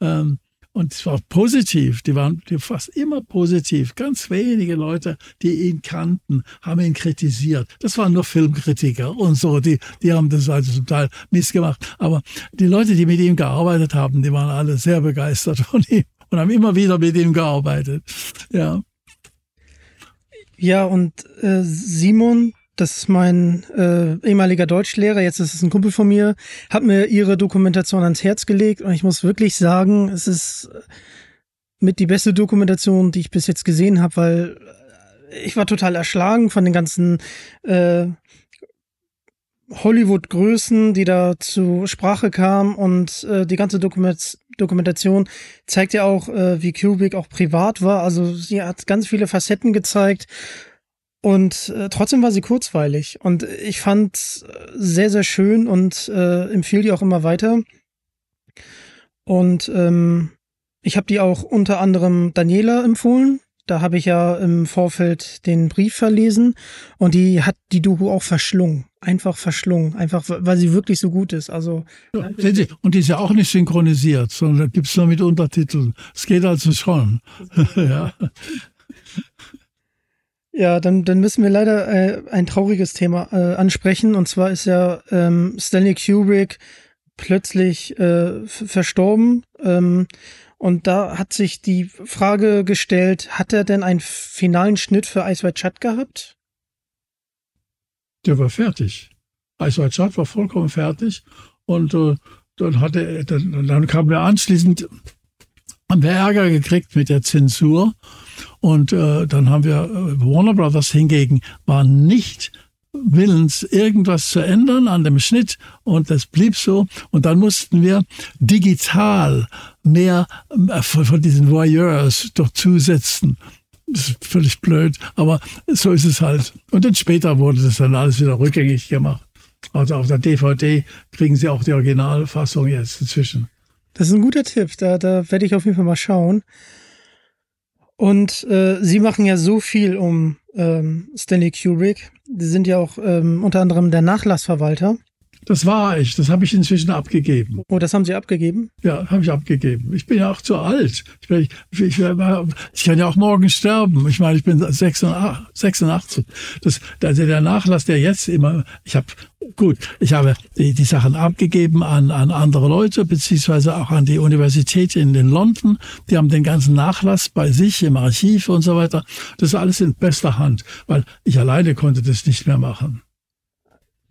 S5: Ähm, und es war positiv, die waren fast immer positiv. Ganz wenige Leute, die ihn kannten, haben ihn kritisiert. Das waren nur Filmkritiker und so, die, die haben das also zum Teil missgemacht. Aber die Leute, die mit ihm gearbeitet haben, die waren alle sehr begeistert von ihm und haben immer wieder mit ihm gearbeitet. Ja.
S4: Ja, und äh, Simon, das ist mein äh, ehemaliger Deutschlehrer, jetzt ist es ein Kumpel von mir, hat mir ihre Dokumentation ans Herz gelegt und ich muss wirklich sagen, es ist mit die beste Dokumentation, die ich bis jetzt gesehen habe, weil ich war total erschlagen von den ganzen äh, Hollywood-Größen, die da zu Sprache kamen und äh, die ganze Dokument Dokumentation zeigt ja auch, äh, wie Kubrick auch privat war. Also sie hat ganz viele Facetten gezeigt und äh, trotzdem war sie kurzweilig. Und ich fand äh, sehr, sehr schön und äh, empfehle die auch immer weiter. Und ähm, ich habe die auch unter anderem Daniela empfohlen. Da habe ich ja im Vorfeld den Brief verlesen und die hat die Doku auch verschlungen. Einfach verschlungen. Einfach, weil sie wirklich so gut ist. Also.
S5: Ja, und die ist ja auch nicht synchronisiert, sondern gibt's nur mit Untertiteln. Es geht also schon. ja.
S4: Ja, dann, dann müssen wir leider äh, ein trauriges Thema äh, ansprechen. Und zwar ist ja ähm, Stanley Kubrick plötzlich äh, verstorben. Ähm, und da hat sich die Frage gestellt, hat er denn einen finalen Schnitt für Ice White Shut gehabt?
S5: Der war fertig. Ice White Shut war vollkommen fertig. Und äh, dann, hatte, dann, dann kam er anschließend, haben wir Ärger gekriegt mit der Zensur. Und äh, dann haben wir äh, Warner Brothers hingegen war nicht willens, irgendwas zu ändern an dem Schnitt und das blieb so. Und dann mussten wir digital mehr äh, von diesen Voyeurs doch zusetzen. Das ist völlig blöd, aber so ist es halt. Und dann später wurde das dann alles wieder rückgängig gemacht. Also auf der DVD kriegen Sie auch die Originalfassung jetzt inzwischen.
S4: Das ist ein guter Tipp. Da, da werde ich auf jeden Fall mal schauen. Und äh, sie machen ja so viel um ähm, Stanley Kubrick. Sie sind ja auch ähm, unter anderem der Nachlassverwalter.
S5: Das war ich. Das habe ich inzwischen abgegeben.
S4: Oh, das haben Sie abgegeben?
S5: Ja, habe ich abgegeben. Ich bin ja auch zu alt. Ich, bin, ich, ich, ich, kann ja auch morgen sterben. Ich meine, ich bin 86. Das, also der Nachlass, der jetzt immer, ich habe gut, ich habe die, die Sachen abgegeben an, an andere Leute, beziehungsweise auch an die Universität in, in London. Die haben den ganzen Nachlass bei sich im Archiv und so weiter. Das ist alles in bester Hand, weil ich alleine konnte das nicht mehr machen.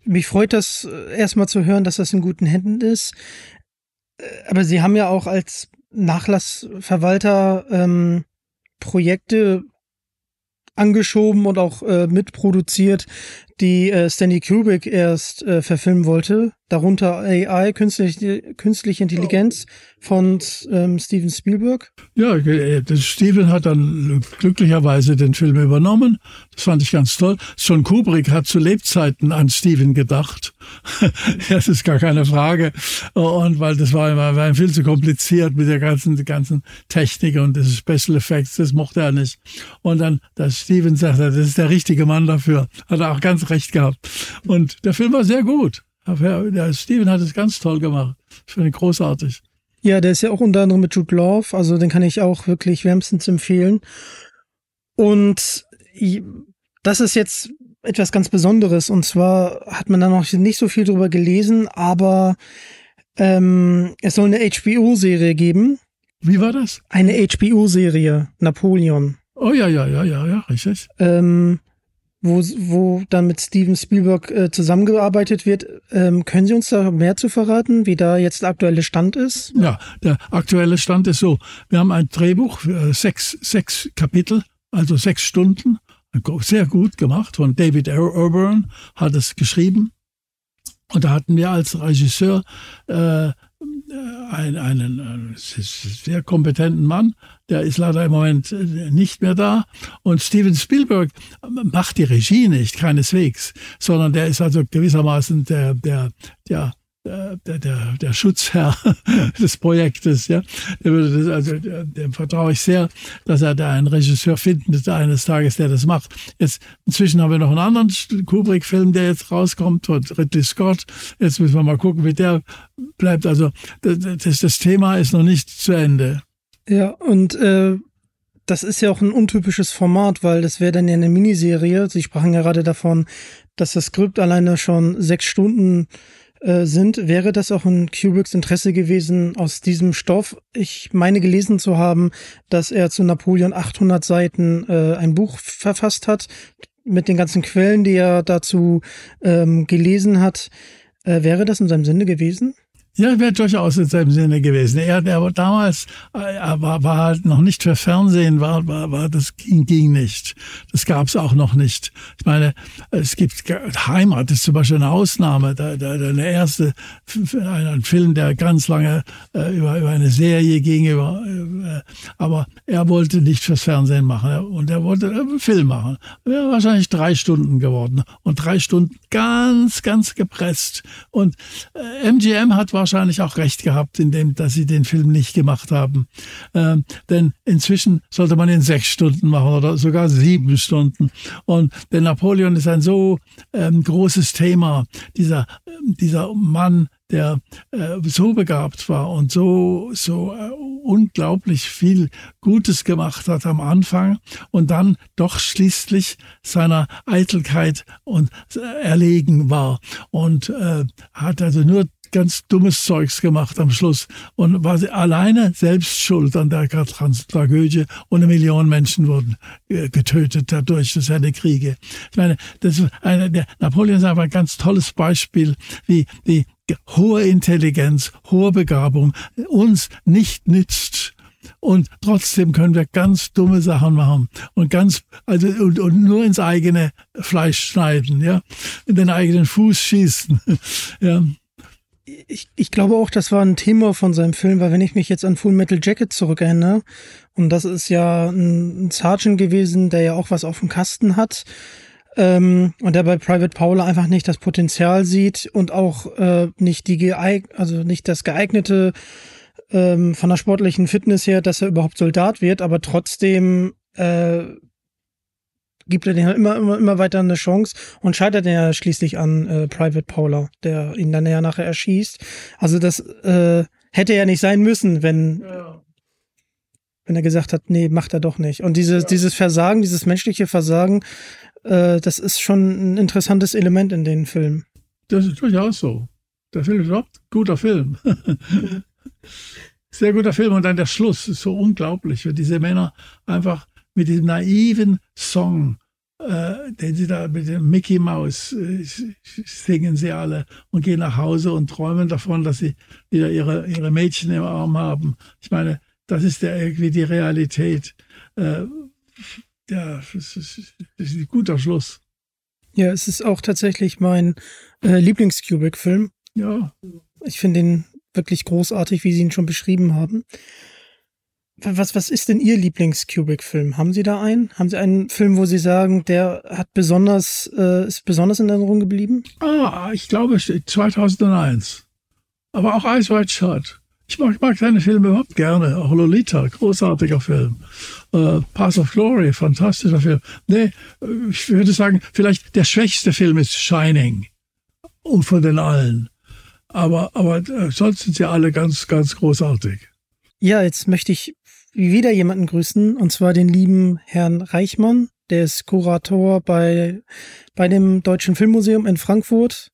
S4: Mich freut das äh, erstmal zu hören, dass das in guten Händen ist. Äh, aber Sie haben ja auch als Nachlassverwalter ähm, Projekte angeschoben und auch äh, mitproduziert, die äh, Stanley Kubrick erst äh, verfilmen wollte. Darunter AI, künstliche, künstliche Intelligenz von ähm, Steven Spielberg.
S5: Ja, äh, Steven hat dann glücklicherweise den Film übernommen. Das fand ich ganz toll. John Kubrick hat zu Lebzeiten an Steven gedacht. das ist gar keine Frage. Und weil das war, war viel zu kompliziert mit der ganzen, der ganzen Technik und des Special Effects, das mochte er nicht. Und dann, dass Steven sagte, das ist der richtige Mann dafür, hat er auch ganz recht gehabt. Und der Film war sehr gut. Der Steven hat es ganz toll gemacht. Ich finde ihn großartig.
S4: Ja, der ist ja auch unter anderem mit Jude Love, also den kann ich auch wirklich wärmstens empfehlen. Und das ist jetzt etwas ganz Besonderes. Und zwar hat man da noch nicht so viel drüber gelesen, aber ähm, es soll eine HBO-Serie geben.
S5: Wie war das?
S4: Eine HBO-Serie, Napoleon.
S5: Oh ja, ja, ja, ja, ja, richtig.
S4: Ähm, wo, wo dann mit Steven Spielberg äh, zusammengearbeitet wird. Ähm, können Sie uns da mehr zu verraten, wie da jetzt der aktuelle Stand ist?
S5: Ja, der aktuelle Stand ist so. Wir haben ein Drehbuch, äh, sechs, sechs Kapitel, also sechs Stunden, sehr gut gemacht von David Urban, hat es geschrieben. Und da hatten wir als Regisseur äh, einen, einen sehr kompetenten Mann, der ist leider im Moment äh, nicht mehr da. Und Steven Spielberg macht die Regie nicht, keineswegs, sondern der ist also gewissermaßen der, der, der der, der, der Schutzherr des Projektes, ja. Der würde das, also, dem vertraue ich sehr, dass er da einen Regisseur findet eines Tages, der das macht. Jetzt, inzwischen haben wir noch einen anderen Kubrick-Film, der jetzt rauskommt, von Ridley Scott. Jetzt müssen wir mal gucken, wie der bleibt. Also, das, das Thema ist noch nicht zu Ende.
S4: Ja, und, äh, das ist ja auch ein untypisches Format, weil das wäre dann ja eine Miniserie. Sie sprachen ja gerade davon, dass das Skript alleine schon sechs Stunden äh, sind, wäre das auch in Kubricks Interesse gewesen aus diesem Stoff. Ich meine gelesen zu haben, dass er zu Napoleon 800 Seiten äh, ein Buch verfasst hat mit den ganzen Quellen, die er dazu ähm, gelesen hat. Äh, wäre das in seinem Sinne gewesen?
S5: Ja, wäre durchaus in seinem Sinne gewesen. Er, der damals äh, war, war halt noch nicht für Fernsehen, war, war, war das ging, ging nicht. Das gab es auch noch nicht. Ich meine, es gibt Heimat ist zum Beispiel eine Ausnahme. Der, der, der erste ein Film, der ganz lange äh, über, über eine Serie ging, über, äh, aber er wollte nicht fürs Fernsehen machen und er wollte einen Film machen. Wäre wahrscheinlich drei Stunden geworden und drei Stunden ganz, ganz gepresst. Und äh, MGM hat wahrscheinlich auch recht gehabt, in dem, dass sie den Film nicht gemacht haben. Ähm, denn inzwischen sollte man ihn sechs Stunden machen oder sogar sieben Stunden. Und der Napoleon ist ein so ähm, großes Thema. Dieser, ähm, dieser Mann, der äh, so begabt war und so so äh, unglaublich viel Gutes gemacht hat am Anfang und dann doch schließlich seiner Eitelkeit und äh, erlegen war und äh, hat also nur ganz dummes Zeugs gemacht am Schluss und war alleine selbst schuld an der Tragödie und eine Million Menschen wurden äh, getötet dadurch, durch seine Kriege. Ich meine, das ist eine, der Napoleon ist einfach ein ganz tolles Beispiel, wie, wie hohe Intelligenz, hohe Begabung uns nicht nützt. Und trotzdem können wir ganz dumme Sachen machen und ganz, also, und, und nur ins eigene Fleisch schneiden, ja, in den eigenen Fuß schießen, ja
S4: ich, ich glaube auch, das war ein Thema von seinem Film, weil wenn ich mich jetzt an Full Metal Jacket zurückerinnere, und das ist ja ein, Sergeant gewesen, der ja auch was auf dem Kasten hat, ähm, und der bei Private Paula einfach nicht das Potenzial sieht und auch äh, nicht die geeig also nicht das geeignete ähm, von der sportlichen Fitness her, dass er überhaupt Soldat wird, aber trotzdem äh, gibt er den halt immer, immer, immer weiter eine Chance und scheitert ja schließlich an äh, Private Paula, der ihn dann ja nachher erschießt. Also das äh, hätte ja nicht sein müssen, wenn, ja. wenn er gesagt hat, nee, macht er doch nicht. Und dieses, ja. dieses Versagen, dieses menschliche Versagen, äh, das ist schon ein interessantes Element in den Filmen.
S5: Das ist durchaus so. Der Film ist überhaupt guter Film. Sehr guter Film. Und dann der Schluss ist so unglaublich, wenn diese Männer einfach mit diesem naiven Song, äh, den sie da mit dem Mickey Mouse äh, singen sie alle und gehen nach Hause und träumen davon, dass sie wieder ihre, ihre Mädchen im Arm haben. Ich meine, das ist ja irgendwie die Realität. Äh, ja, das ist, das ist ein guter Schluss.
S4: Ja, es ist auch tatsächlich mein äh, Lieblings-Kubrick-Film.
S5: Ja.
S4: Ich finde ihn wirklich großartig, wie Sie ihn schon beschrieben haben. Was, was ist denn Ihr Lieblings-Kubrick-Film? Haben Sie da einen? Haben Sie einen Film, wo Sie sagen, der hat besonders, äh, ist besonders in Erinnerung geblieben?
S5: Ah, ich glaube 2001. Aber auch Ice White Shot. Ich mag, mag seine Filme überhaupt gerne. Auch Lolita, großartiger Film. Äh, Path of Glory, fantastischer Film. Nee, ich würde sagen, vielleicht der schwächste Film ist Shining. Und von den allen. Aber, aber äh, sonst sind sie alle ganz, ganz großartig.
S4: Ja, jetzt möchte ich wieder jemanden grüßen, und zwar den lieben Herrn Reichmann. Der ist Kurator bei, bei dem Deutschen Filmmuseum in Frankfurt.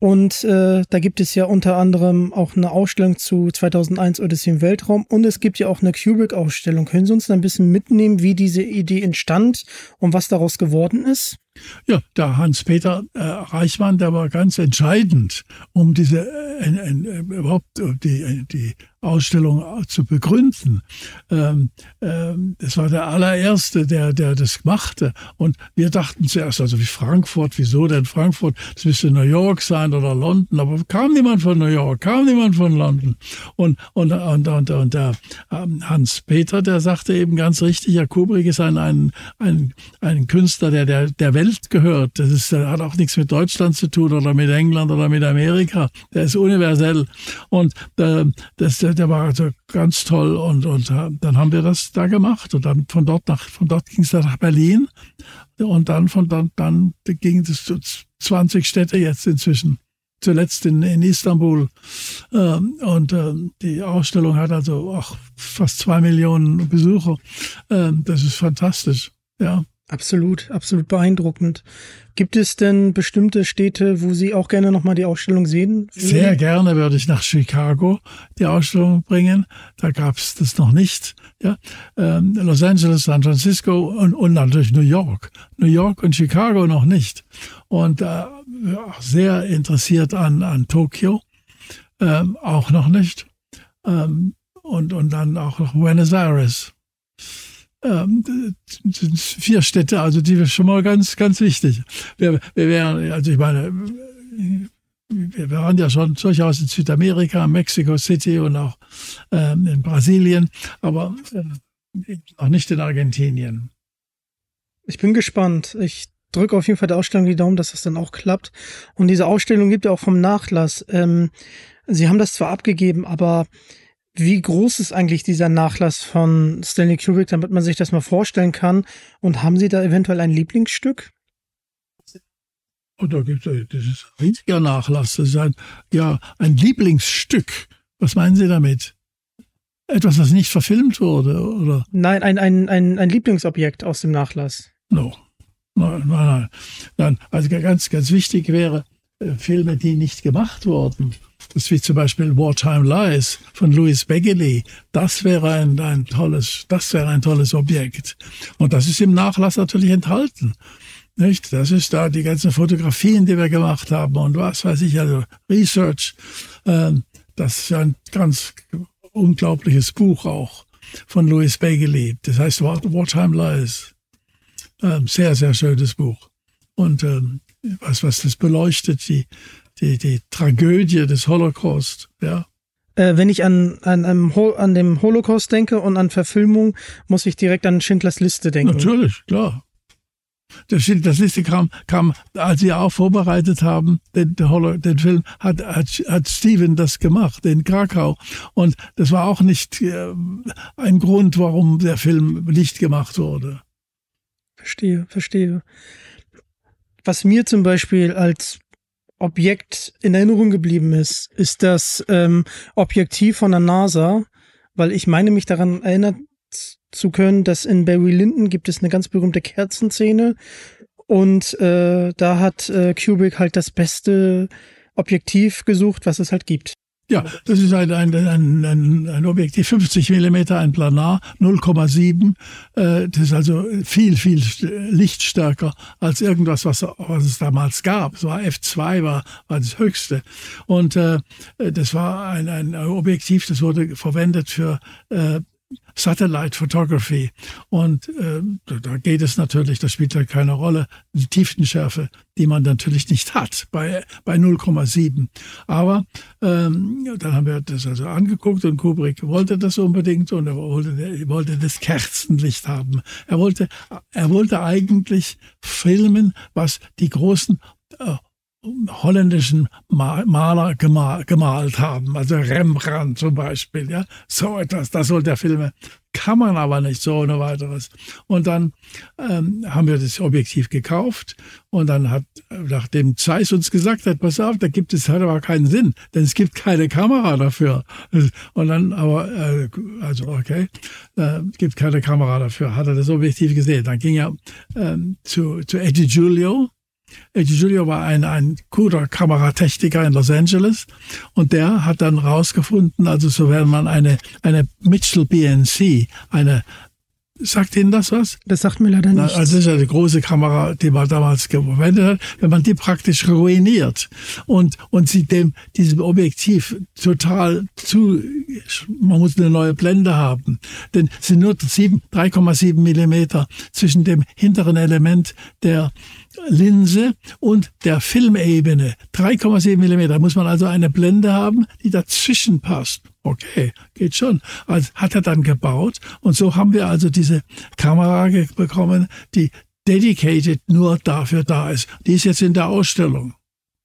S4: Und äh, da gibt es ja unter anderem auch eine Ausstellung zu 2001 Odyssey im Weltraum und es gibt ja auch eine Kubrick-Ausstellung. Können Sie uns da ein bisschen mitnehmen, wie diese Idee entstand und was daraus geworden ist?
S5: Ja, der Hans-Peter äh, Reichmann, der war ganz entscheidend, um diese äh, äh, überhaupt äh, die, äh, die Ausstellung zu begründen. Ähm, ähm, das war der allererste, der, der das machte. Und wir dachten zuerst, also wie Frankfurt, wieso denn Frankfurt? Das müsste New York sein oder London. Aber kam niemand von New York, kam niemand von London. Und, und, und, und, und der ähm, Hans-Peter, der sagte eben ganz richtig, ja, Kubrick ist ein, ein, ein, ein Künstler, der, der, der Welt gehört. Das ist, hat auch nichts mit Deutschland zu tun oder mit England oder mit Amerika. Der ist universell. Und äh, das, der war also ganz toll. Und, und äh, dann haben wir das da gemacht. Und dann von dort nach, von dort ging es nach Berlin. Und dann von dann, dann ging es zu 20 Städte jetzt inzwischen zuletzt in, in Istanbul. Ähm, und ähm, die Ausstellung hat also auch fast zwei Millionen Besucher. Ähm, das ist fantastisch. Ja.
S4: Absolut, absolut beeindruckend. Gibt es denn bestimmte Städte, wo Sie auch gerne nochmal die Ausstellung sehen?
S5: Sehr gerne würde ich nach Chicago die Ausstellung bringen. Da gab es das noch nicht. Ja, ähm, Los Angeles, San Francisco und, und natürlich New York. New York und Chicago noch nicht. Und äh, sehr interessiert an, an Tokio, ähm, auch noch nicht. Ähm, und, und dann auch noch Buenos Aires ähm, vier Städte, also die ist schon mal ganz, ganz wichtig. Wir, wir wären, also ich meine, wir waren ja schon durchaus in Südamerika, Mexico City und auch ähm, in Brasilien, aber äh, noch nicht in Argentinien.
S4: Ich bin gespannt. Ich drücke auf jeden Fall der Ausstellung die Daumen, dass das dann auch klappt. Und diese Ausstellung gibt ja auch vom Nachlass. Ähm, Sie haben das zwar abgegeben, aber wie groß ist eigentlich dieser Nachlass von Stanley Kubrick, damit man sich das mal vorstellen kann? Und haben Sie da eventuell ein Lieblingsstück?
S5: Oh, da gibt es das ist ein riesiger Nachlass. Das ist ein, ja, ein Lieblingsstück. Was meinen Sie damit? Etwas, was nicht verfilmt wurde, oder?
S4: Nein, ein, ein, ein, ein Lieblingsobjekt aus dem Nachlass.
S5: No. Nein, nein, nein. nein. Also ganz, ganz wichtig wäre, äh, Filme, die nicht gemacht wurden das ist wie zum Beispiel Wartime Lies von Louis Begley. Das wäre ein, ein tolles, das wäre ein tolles Objekt. Und das ist im Nachlass natürlich enthalten. Nicht? Das ist da die ganzen Fotografien, die wir gemacht haben und was weiß ich, also Research. Ähm, das ist ein ganz unglaubliches Buch auch von Louis Begley. Das heißt Wartime Lies. Ähm, sehr, sehr schönes Buch. Und ähm, was, was das beleuchtet, die, die, die Tragödie des Holocaust, ja.
S4: Äh, wenn ich an, an, an dem Holocaust denke und an Verfilmung, muss ich direkt an Schindlers Liste denken.
S5: Natürlich, klar. Der Schindlers Liste kam, kam, als sie auch vorbereitet haben, den, den, den Film, hat, hat, hat Steven das gemacht, in Krakau. Und das war auch nicht äh, ein Grund, warum der Film nicht gemacht wurde.
S4: Verstehe, verstehe. Was mir zum Beispiel als Objekt in Erinnerung geblieben ist, ist das ähm, Objektiv von der NASA, weil ich meine mich daran erinnert zu können, dass in Barry Lyndon gibt es eine ganz berühmte Kerzenszene und äh, da hat äh, Kubrick halt das beste Objektiv gesucht, was es halt gibt.
S5: Ja, das ist ein, ein, ein, ein, ein Objektiv, 50 Millimeter, ein Planar, 0,7. Äh, das ist also viel, viel lichtstärker als irgendwas, was, was es damals gab. Es war F2, war, war das höchste. Und äh, das war ein, ein Objektiv, das wurde verwendet für äh, Satellite Photography. Und äh, da geht es natürlich, das spielt ja keine Rolle, die Tiefenschärfe, die man natürlich nicht hat bei, bei 0,7. Aber ähm, dann haben wir das also angeguckt und Kubrick wollte das unbedingt und er wollte, er wollte das Kerzenlicht haben. Er wollte, er wollte eigentlich filmen, was die großen äh, holländischen Maler gemalt haben, also Rembrandt zum Beispiel, ja, so etwas, das soll der Filme, kann man aber nicht so ohne weiteres. Und dann ähm, haben wir das Objektiv gekauft und dann hat, nachdem Zeiss uns gesagt hat, pass auf, da gibt es halt aber keinen Sinn, denn es gibt keine Kamera dafür. Und dann aber, äh, also okay, äh, gibt keine Kamera dafür, hat er das Objektiv gesehen. Dann ging er ähm, zu, zu Eddie Giulio, Giulio war ein, ein guter Kameratechniker in Los Angeles und der hat dann rausgefunden, also so wäre man eine, eine Mitchell BNC, eine Sagt Ihnen das was?
S4: Das sagt mir leider nicht.
S5: Also das ist ja die große Kamera, die man damals verwendet hat, wenn man die praktisch ruiniert und, und sie dem, diesem Objektiv total zu, man muss eine neue Blende haben. Denn es sind nur 3,7 Millimeter zwischen dem hinteren Element der, Linse und der Filmebene. 3,7 Millimeter. Muss man also eine Blende haben, die dazwischen passt. Okay, geht schon. Also hat er dann gebaut und so haben wir also diese Kamera bekommen, die dedicated nur dafür da ist. Die ist jetzt in der Ausstellung.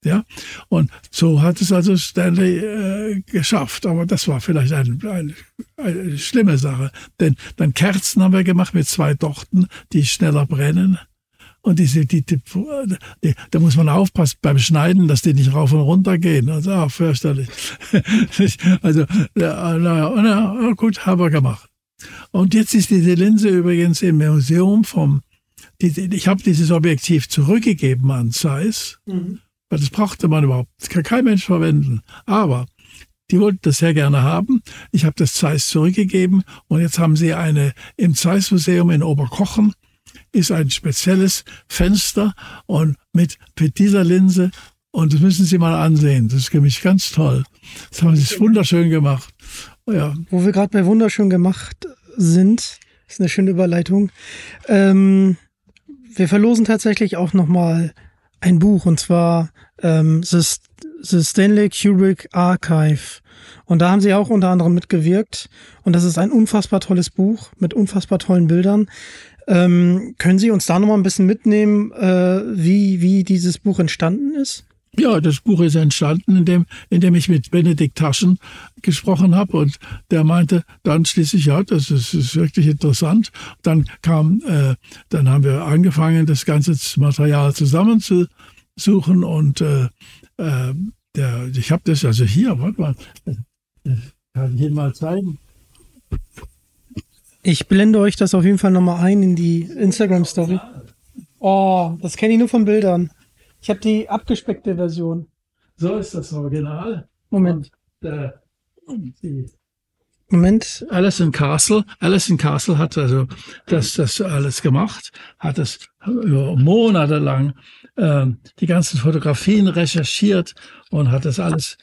S5: Ja, und so hat es also Stanley äh, geschafft. Aber das war vielleicht ein, ein, eine schlimme Sache. Denn dann Kerzen haben wir gemacht mit zwei Dochten, die schneller brennen. Und diese, die, die, die, da muss man aufpassen beim Schneiden, dass die nicht rauf und runter gehen. Also, ah, fürchterlich. also, na, na, na, gut, haben wir gemacht. Und jetzt ist diese Linse übrigens im Museum vom, ich habe dieses Objektiv zurückgegeben an Zeiss, mhm. weil das brauchte man überhaupt, das kann kein Mensch verwenden. Aber die wollten das sehr gerne haben. Ich habe das Zeiss zurückgegeben und jetzt haben sie eine im Zeiss Museum in Oberkochen ist ein spezielles Fenster und mit, mit dieser Linse und das müssen Sie mal ansehen. Das ist für mich ganz toll. Das haben Sie wunderschön gemacht.
S4: Oh ja. Wo wir gerade bei wunderschön gemacht sind, ist eine schöne Überleitung. Ähm, wir verlosen tatsächlich auch noch mal ein Buch und zwar ähm, The, The Stanley Kubrick Archive. Und da haben sie auch unter anderem mitgewirkt. Und das ist ein unfassbar tolles Buch mit unfassbar tollen Bildern. Ähm, können Sie uns da noch mal ein bisschen mitnehmen, äh, wie, wie dieses Buch entstanden ist?
S5: Ja, das Buch ist entstanden, indem, indem ich mit Benedikt Taschen gesprochen habe und der meinte dann schließlich, ja, das ist, ist wirklich interessant. Dann kam, äh, dann haben wir angefangen, das ganze Material zusammenzusuchen und äh, äh, der, ich habe das also hier, warte mal, kann ich Ihnen mal zeigen.
S4: Ich blende euch das auf jeden Fall nochmal ein in die Instagram-Story. Oh, das kenne ich nur von Bildern. Ich habe die abgespeckte Version.
S5: So ist das Original.
S4: Moment.
S5: Und, äh,
S4: die Moment.
S5: Alison Castle. Alison Castle hat also das, das alles gemacht, hat es über Monate lang äh, die ganzen Fotografien recherchiert und hat das alles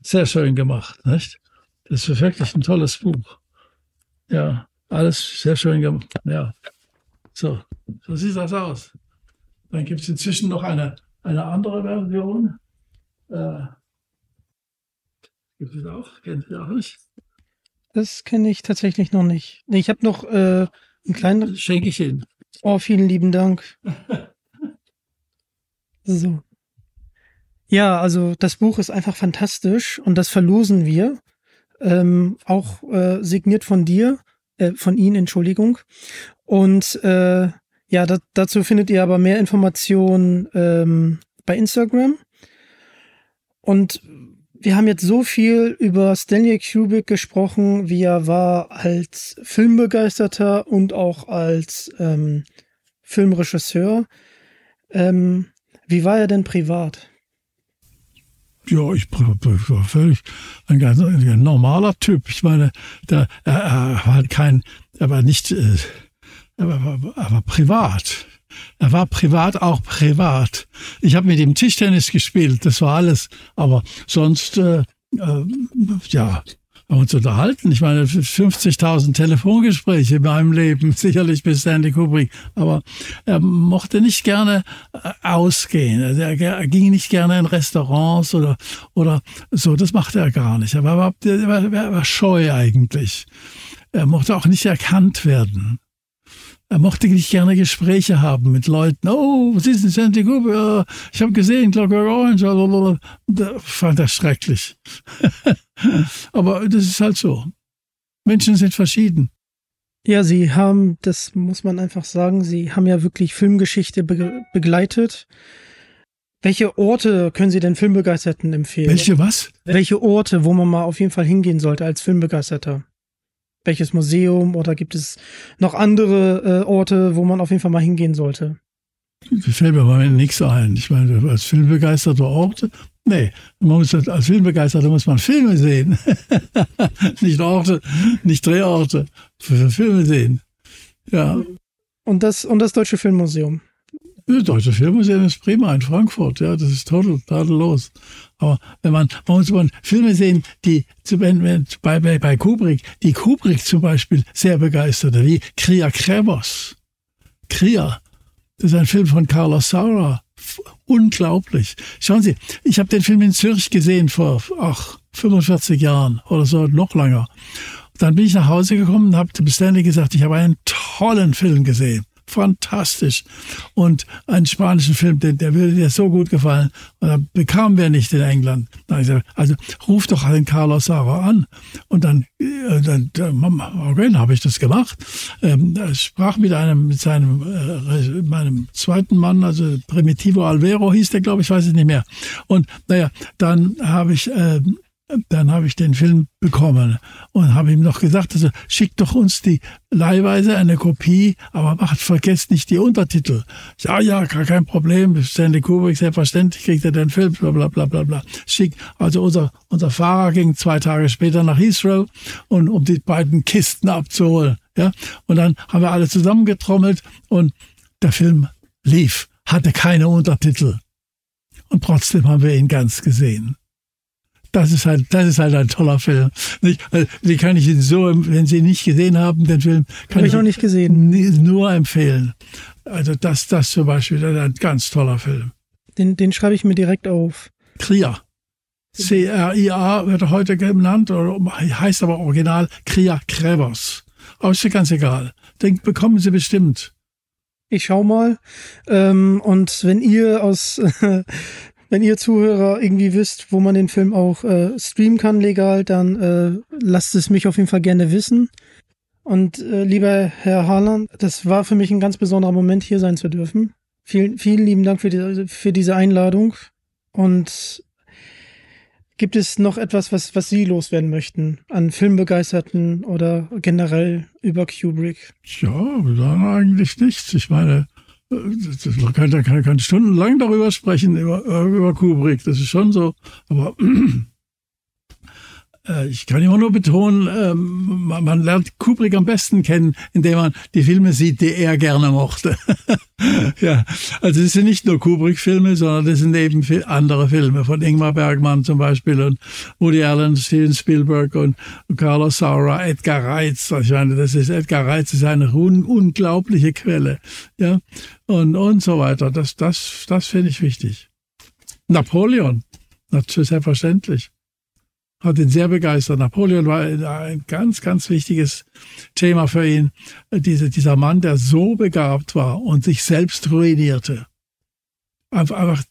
S5: sehr schön gemacht. Nicht? Das ist wirklich ein tolles Buch. Ja. Alles sehr schön gemacht. Ja. So, so sieht das aus. Dann gibt es inzwischen noch eine, eine andere Version. Äh, gibt es auch? Kennt ihr auch nicht?
S4: Das kenne ich tatsächlich noch nicht. Nee, ich habe noch äh, einen kleinen.
S5: Schenke ich Ihnen.
S4: Oh, vielen lieben Dank. so. Ja, also das Buch ist einfach fantastisch und das verlosen wir. Ähm, auch äh, signiert von dir äh, von Ihnen, Entschuldigung. Und äh, Ja, da, dazu findet ihr aber mehr Informationen ähm, bei Instagram. Und wir haben jetzt so viel über Stanley Kubrick gesprochen, wie er war als Filmbegeisterter und auch als ähm, Filmregisseur. Ähm, wie war er denn privat?
S5: Ja, ich war völlig ein ganz ein normaler Typ. Ich meine, der, er, er war kein, er war nicht, äh, er war, er war privat. Er war privat auch privat. Ich habe mit ihm Tischtennis gespielt, das war alles. Aber sonst, äh, äh, ja, uns unterhalten. Ich meine, 50.000 Telefongespräche in meinem Leben, sicherlich bis Stanley Kubrick. Aber er mochte nicht gerne äh, ausgehen. Also er, ging nicht gerne in Restaurants oder, oder so. Das machte er gar nicht. Er war, er war, er war scheu eigentlich. Er mochte auch nicht erkannt werden. Er mochte nicht gerne Gespräche haben mit Leuten. Oh, was ist denn Sandy Cooper? Ich habe gesehen, Clockwork Orange. Das fand er schrecklich. Aber das ist halt so. Menschen sind verschieden.
S4: Ja, sie haben, das muss man einfach sagen, sie haben ja wirklich Filmgeschichte be begleitet. Welche Orte können Sie denn Filmbegeisterten empfehlen?
S5: Welche was?
S4: Welche Orte, wo man mal auf jeden Fall hingehen sollte als Filmbegeisterter? Welches Museum oder gibt es noch andere äh, Orte, wo man auf jeden Fall mal hingehen sollte?
S5: Fällt mir mal nichts ein. Ich meine, als filmbegeisterter Orte, nee, man muss, als Filmbegeisterter muss man Filme sehen. nicht Orte, nicht Drehorte, Filme sehen. Ja.
S4: Und das, und das Deutsche Filmmuseum.
S5: Das Deutsche Filmmuseum ist prima in Frankfurt, ja, das ist total, tadellos. Aber wenn man, man muss man Filme sehen, die bei, bei, bei Kubrick, die Kubrick zum Beispiel sehr begeisterte, wie Kria Krevos. Kria, das ist ein Film von Carlos Saura. Unglaublich. Schauen Sie, ich habe den Film in Zürich gesehen vor ach, 45 Jahren oder so, noch länger. Dann bin ich nach Hause gekommen und habe Stanley gesagt, ich habe einen tollen Film gesehen fantastisch. Und einen spanischen Film, der, der würde dir so gut gefallen. Und dann bekamen wir nicht in England. Also ruf doch den Carlos Sara an. Und dann, äh, dann, okay, habe ich das gemacht. Ähm, sprach mit einem, mit seinem, äh, meinem zweiten Mann, also Primitivo Alvero hieß der, glaube ich, weiß ich nicht mehr. Und naja, dann habe ich äh, dann habe ich den Film bekommen und habe ihm noch gesagt, also schickt doch uns die leihweise eine Kopie, aber macht, vergesst nicht die Untertitel. Ja, ja, gar kein Problem. Stanley Kubrick, selbstverständlich kriegt er den Film, bla, bla, bla, bla, bla. Schick. Also unser, unser Fahrer ging zwei Tage später nach Heathrow und um die beiden Kisten abzuholen, ja. Und dann haben wir alle zusammengetrommelt und der Film lief, hatte keine Untertitel. Und trotzdem haben wir ihn ganz gesehen das ist halt, das ist halt ein toller Film. Nicht? Also, die kann ich Ihnen so, wenn Sie ihn nicht gesehen haben, den Film, kann Hab ich,
S4: noch nicht gesehen.
S5: Nur empfehlen. Also das, das zum Beispiel, das ist ein ganz toller Film.
S4: Den, den schreibe ich mir direkt auf.
S5: Kria. C-R-I-A wird heute genannt, oder heißt aber original Kria Krevers. Aber ist ja ganz egal. Den bekommen Sie bestimmt.
S4: Ich schau mal. Ähm, und wenn ihr aus wenn ihr Zuhörer irgendwie wisst, wo man den Film auch äh, streamen kann legal, dann äh, lasst es mich auf jeden Fall gerne wissen. Und äh, lieber Herr Harland, das war für mich ein ganz besonderer Moment, hier sein zu dürfen. Vielen, vielen lieben Dank für, die, für diese Einladung. Und gibt es noch etwas, was, was Sie loswerden möchten an Filmbegeisterten oder generell über Kubrick?
S5: Ja, sagen eigentlich nichts. Ich meine, man kann, kann, kann stundenlang darüber sprechen, über, über Kubrick, das ist schon so. Aber ich kann immer nur betonen, ähm, man lernt Kubrick am besten kennen, indem man die Filme sieht, die er gerne mochte. ja, also es sind nicht nur Kubrick-Filme, sondern das sind eben andere Filme von Ingmar Bergmann zum Beispiel und Woody Allen, Steven Spielberg und Carlos Saura, Edgar Reitz. Ich meine, das ist Edgar Reitz ist eine un unglaubliche Quelle, ja und und so weiter. Das das das finde ich wichtig. Napoleon, natürlich selbstverständlich hat ihn sehr begeistert. Napoleon war ein ganz, ganz wichtiges Thema für ihn. Diese, dieser Mann, der so begabt war und sich selbst ruinierte. Einfach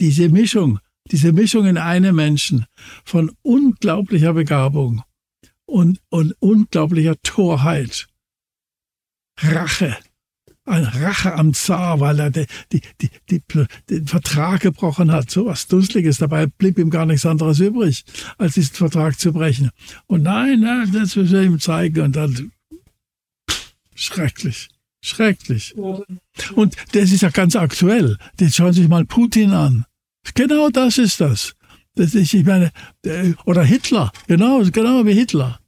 S5: diese Mischung, diese Mischung in einem Menschen von unglaublicher Begabung und, und unglaublicher Torheit, Rache Rache am Zar, weil er die, die, die, den Vertrag gebrochen hat. So was Dusseliges. Dabei blieb ihm gar nichts anderes übrig, als diesen Vertrag zu brechen. Und nein, das müssen wir ihm zeigen. Und dann schrecklich. Schrecklich. Und das ist ja ganz aktuell. Jetzt schauen Sie sich mal Putin an. Genau das ist das. das ist, ich meine, oder Hitler. Genau, genau wie Hitler.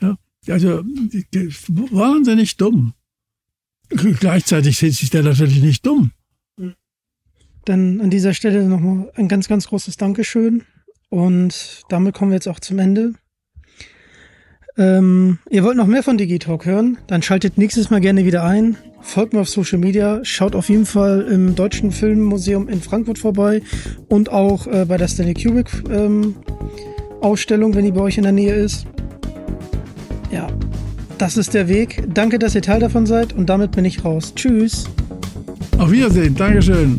S5: Ja, also wahnsinnig dumm. Gleichzeitig ist der natürlich nicht dumm.
S4: Dann an dieser Stelle nochmal ein ganz, ganz großes Dankeschön. Und damit kommen wir jetzt auch zum Ende. Ähm, ihr wollt noch mehr von Digitalk hören? Dann schaltet nächstes Mal gerne wieder ein. Folgt mir auf Social Media. Schaut auf jeden Fall im Deutschen Filmmuseum in Frankfurt vorbei und auch äh, bei der Stanley Kubrick ähm, Ausstellung, wenn die bei euch in der Nähe ist. Ja, das ist der Weg. Danke, dass ihr Teil davon seid und damit bin ich raus. Tschüss.
S5: Auf Wiedersehen. Dankeschön.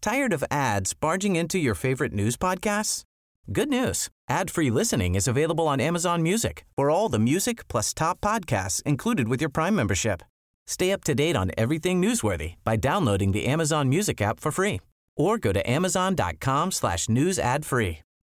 S7: Tired of ads barging into your favorite news podcasts? Good news. Ad-free listening is available on Amazon Music for all the music plus top podcasts included with your Prime membership. Stay up to date on everything newsworthy by downloading the Amazon Music app for free or go to amazon.com slash news ad free.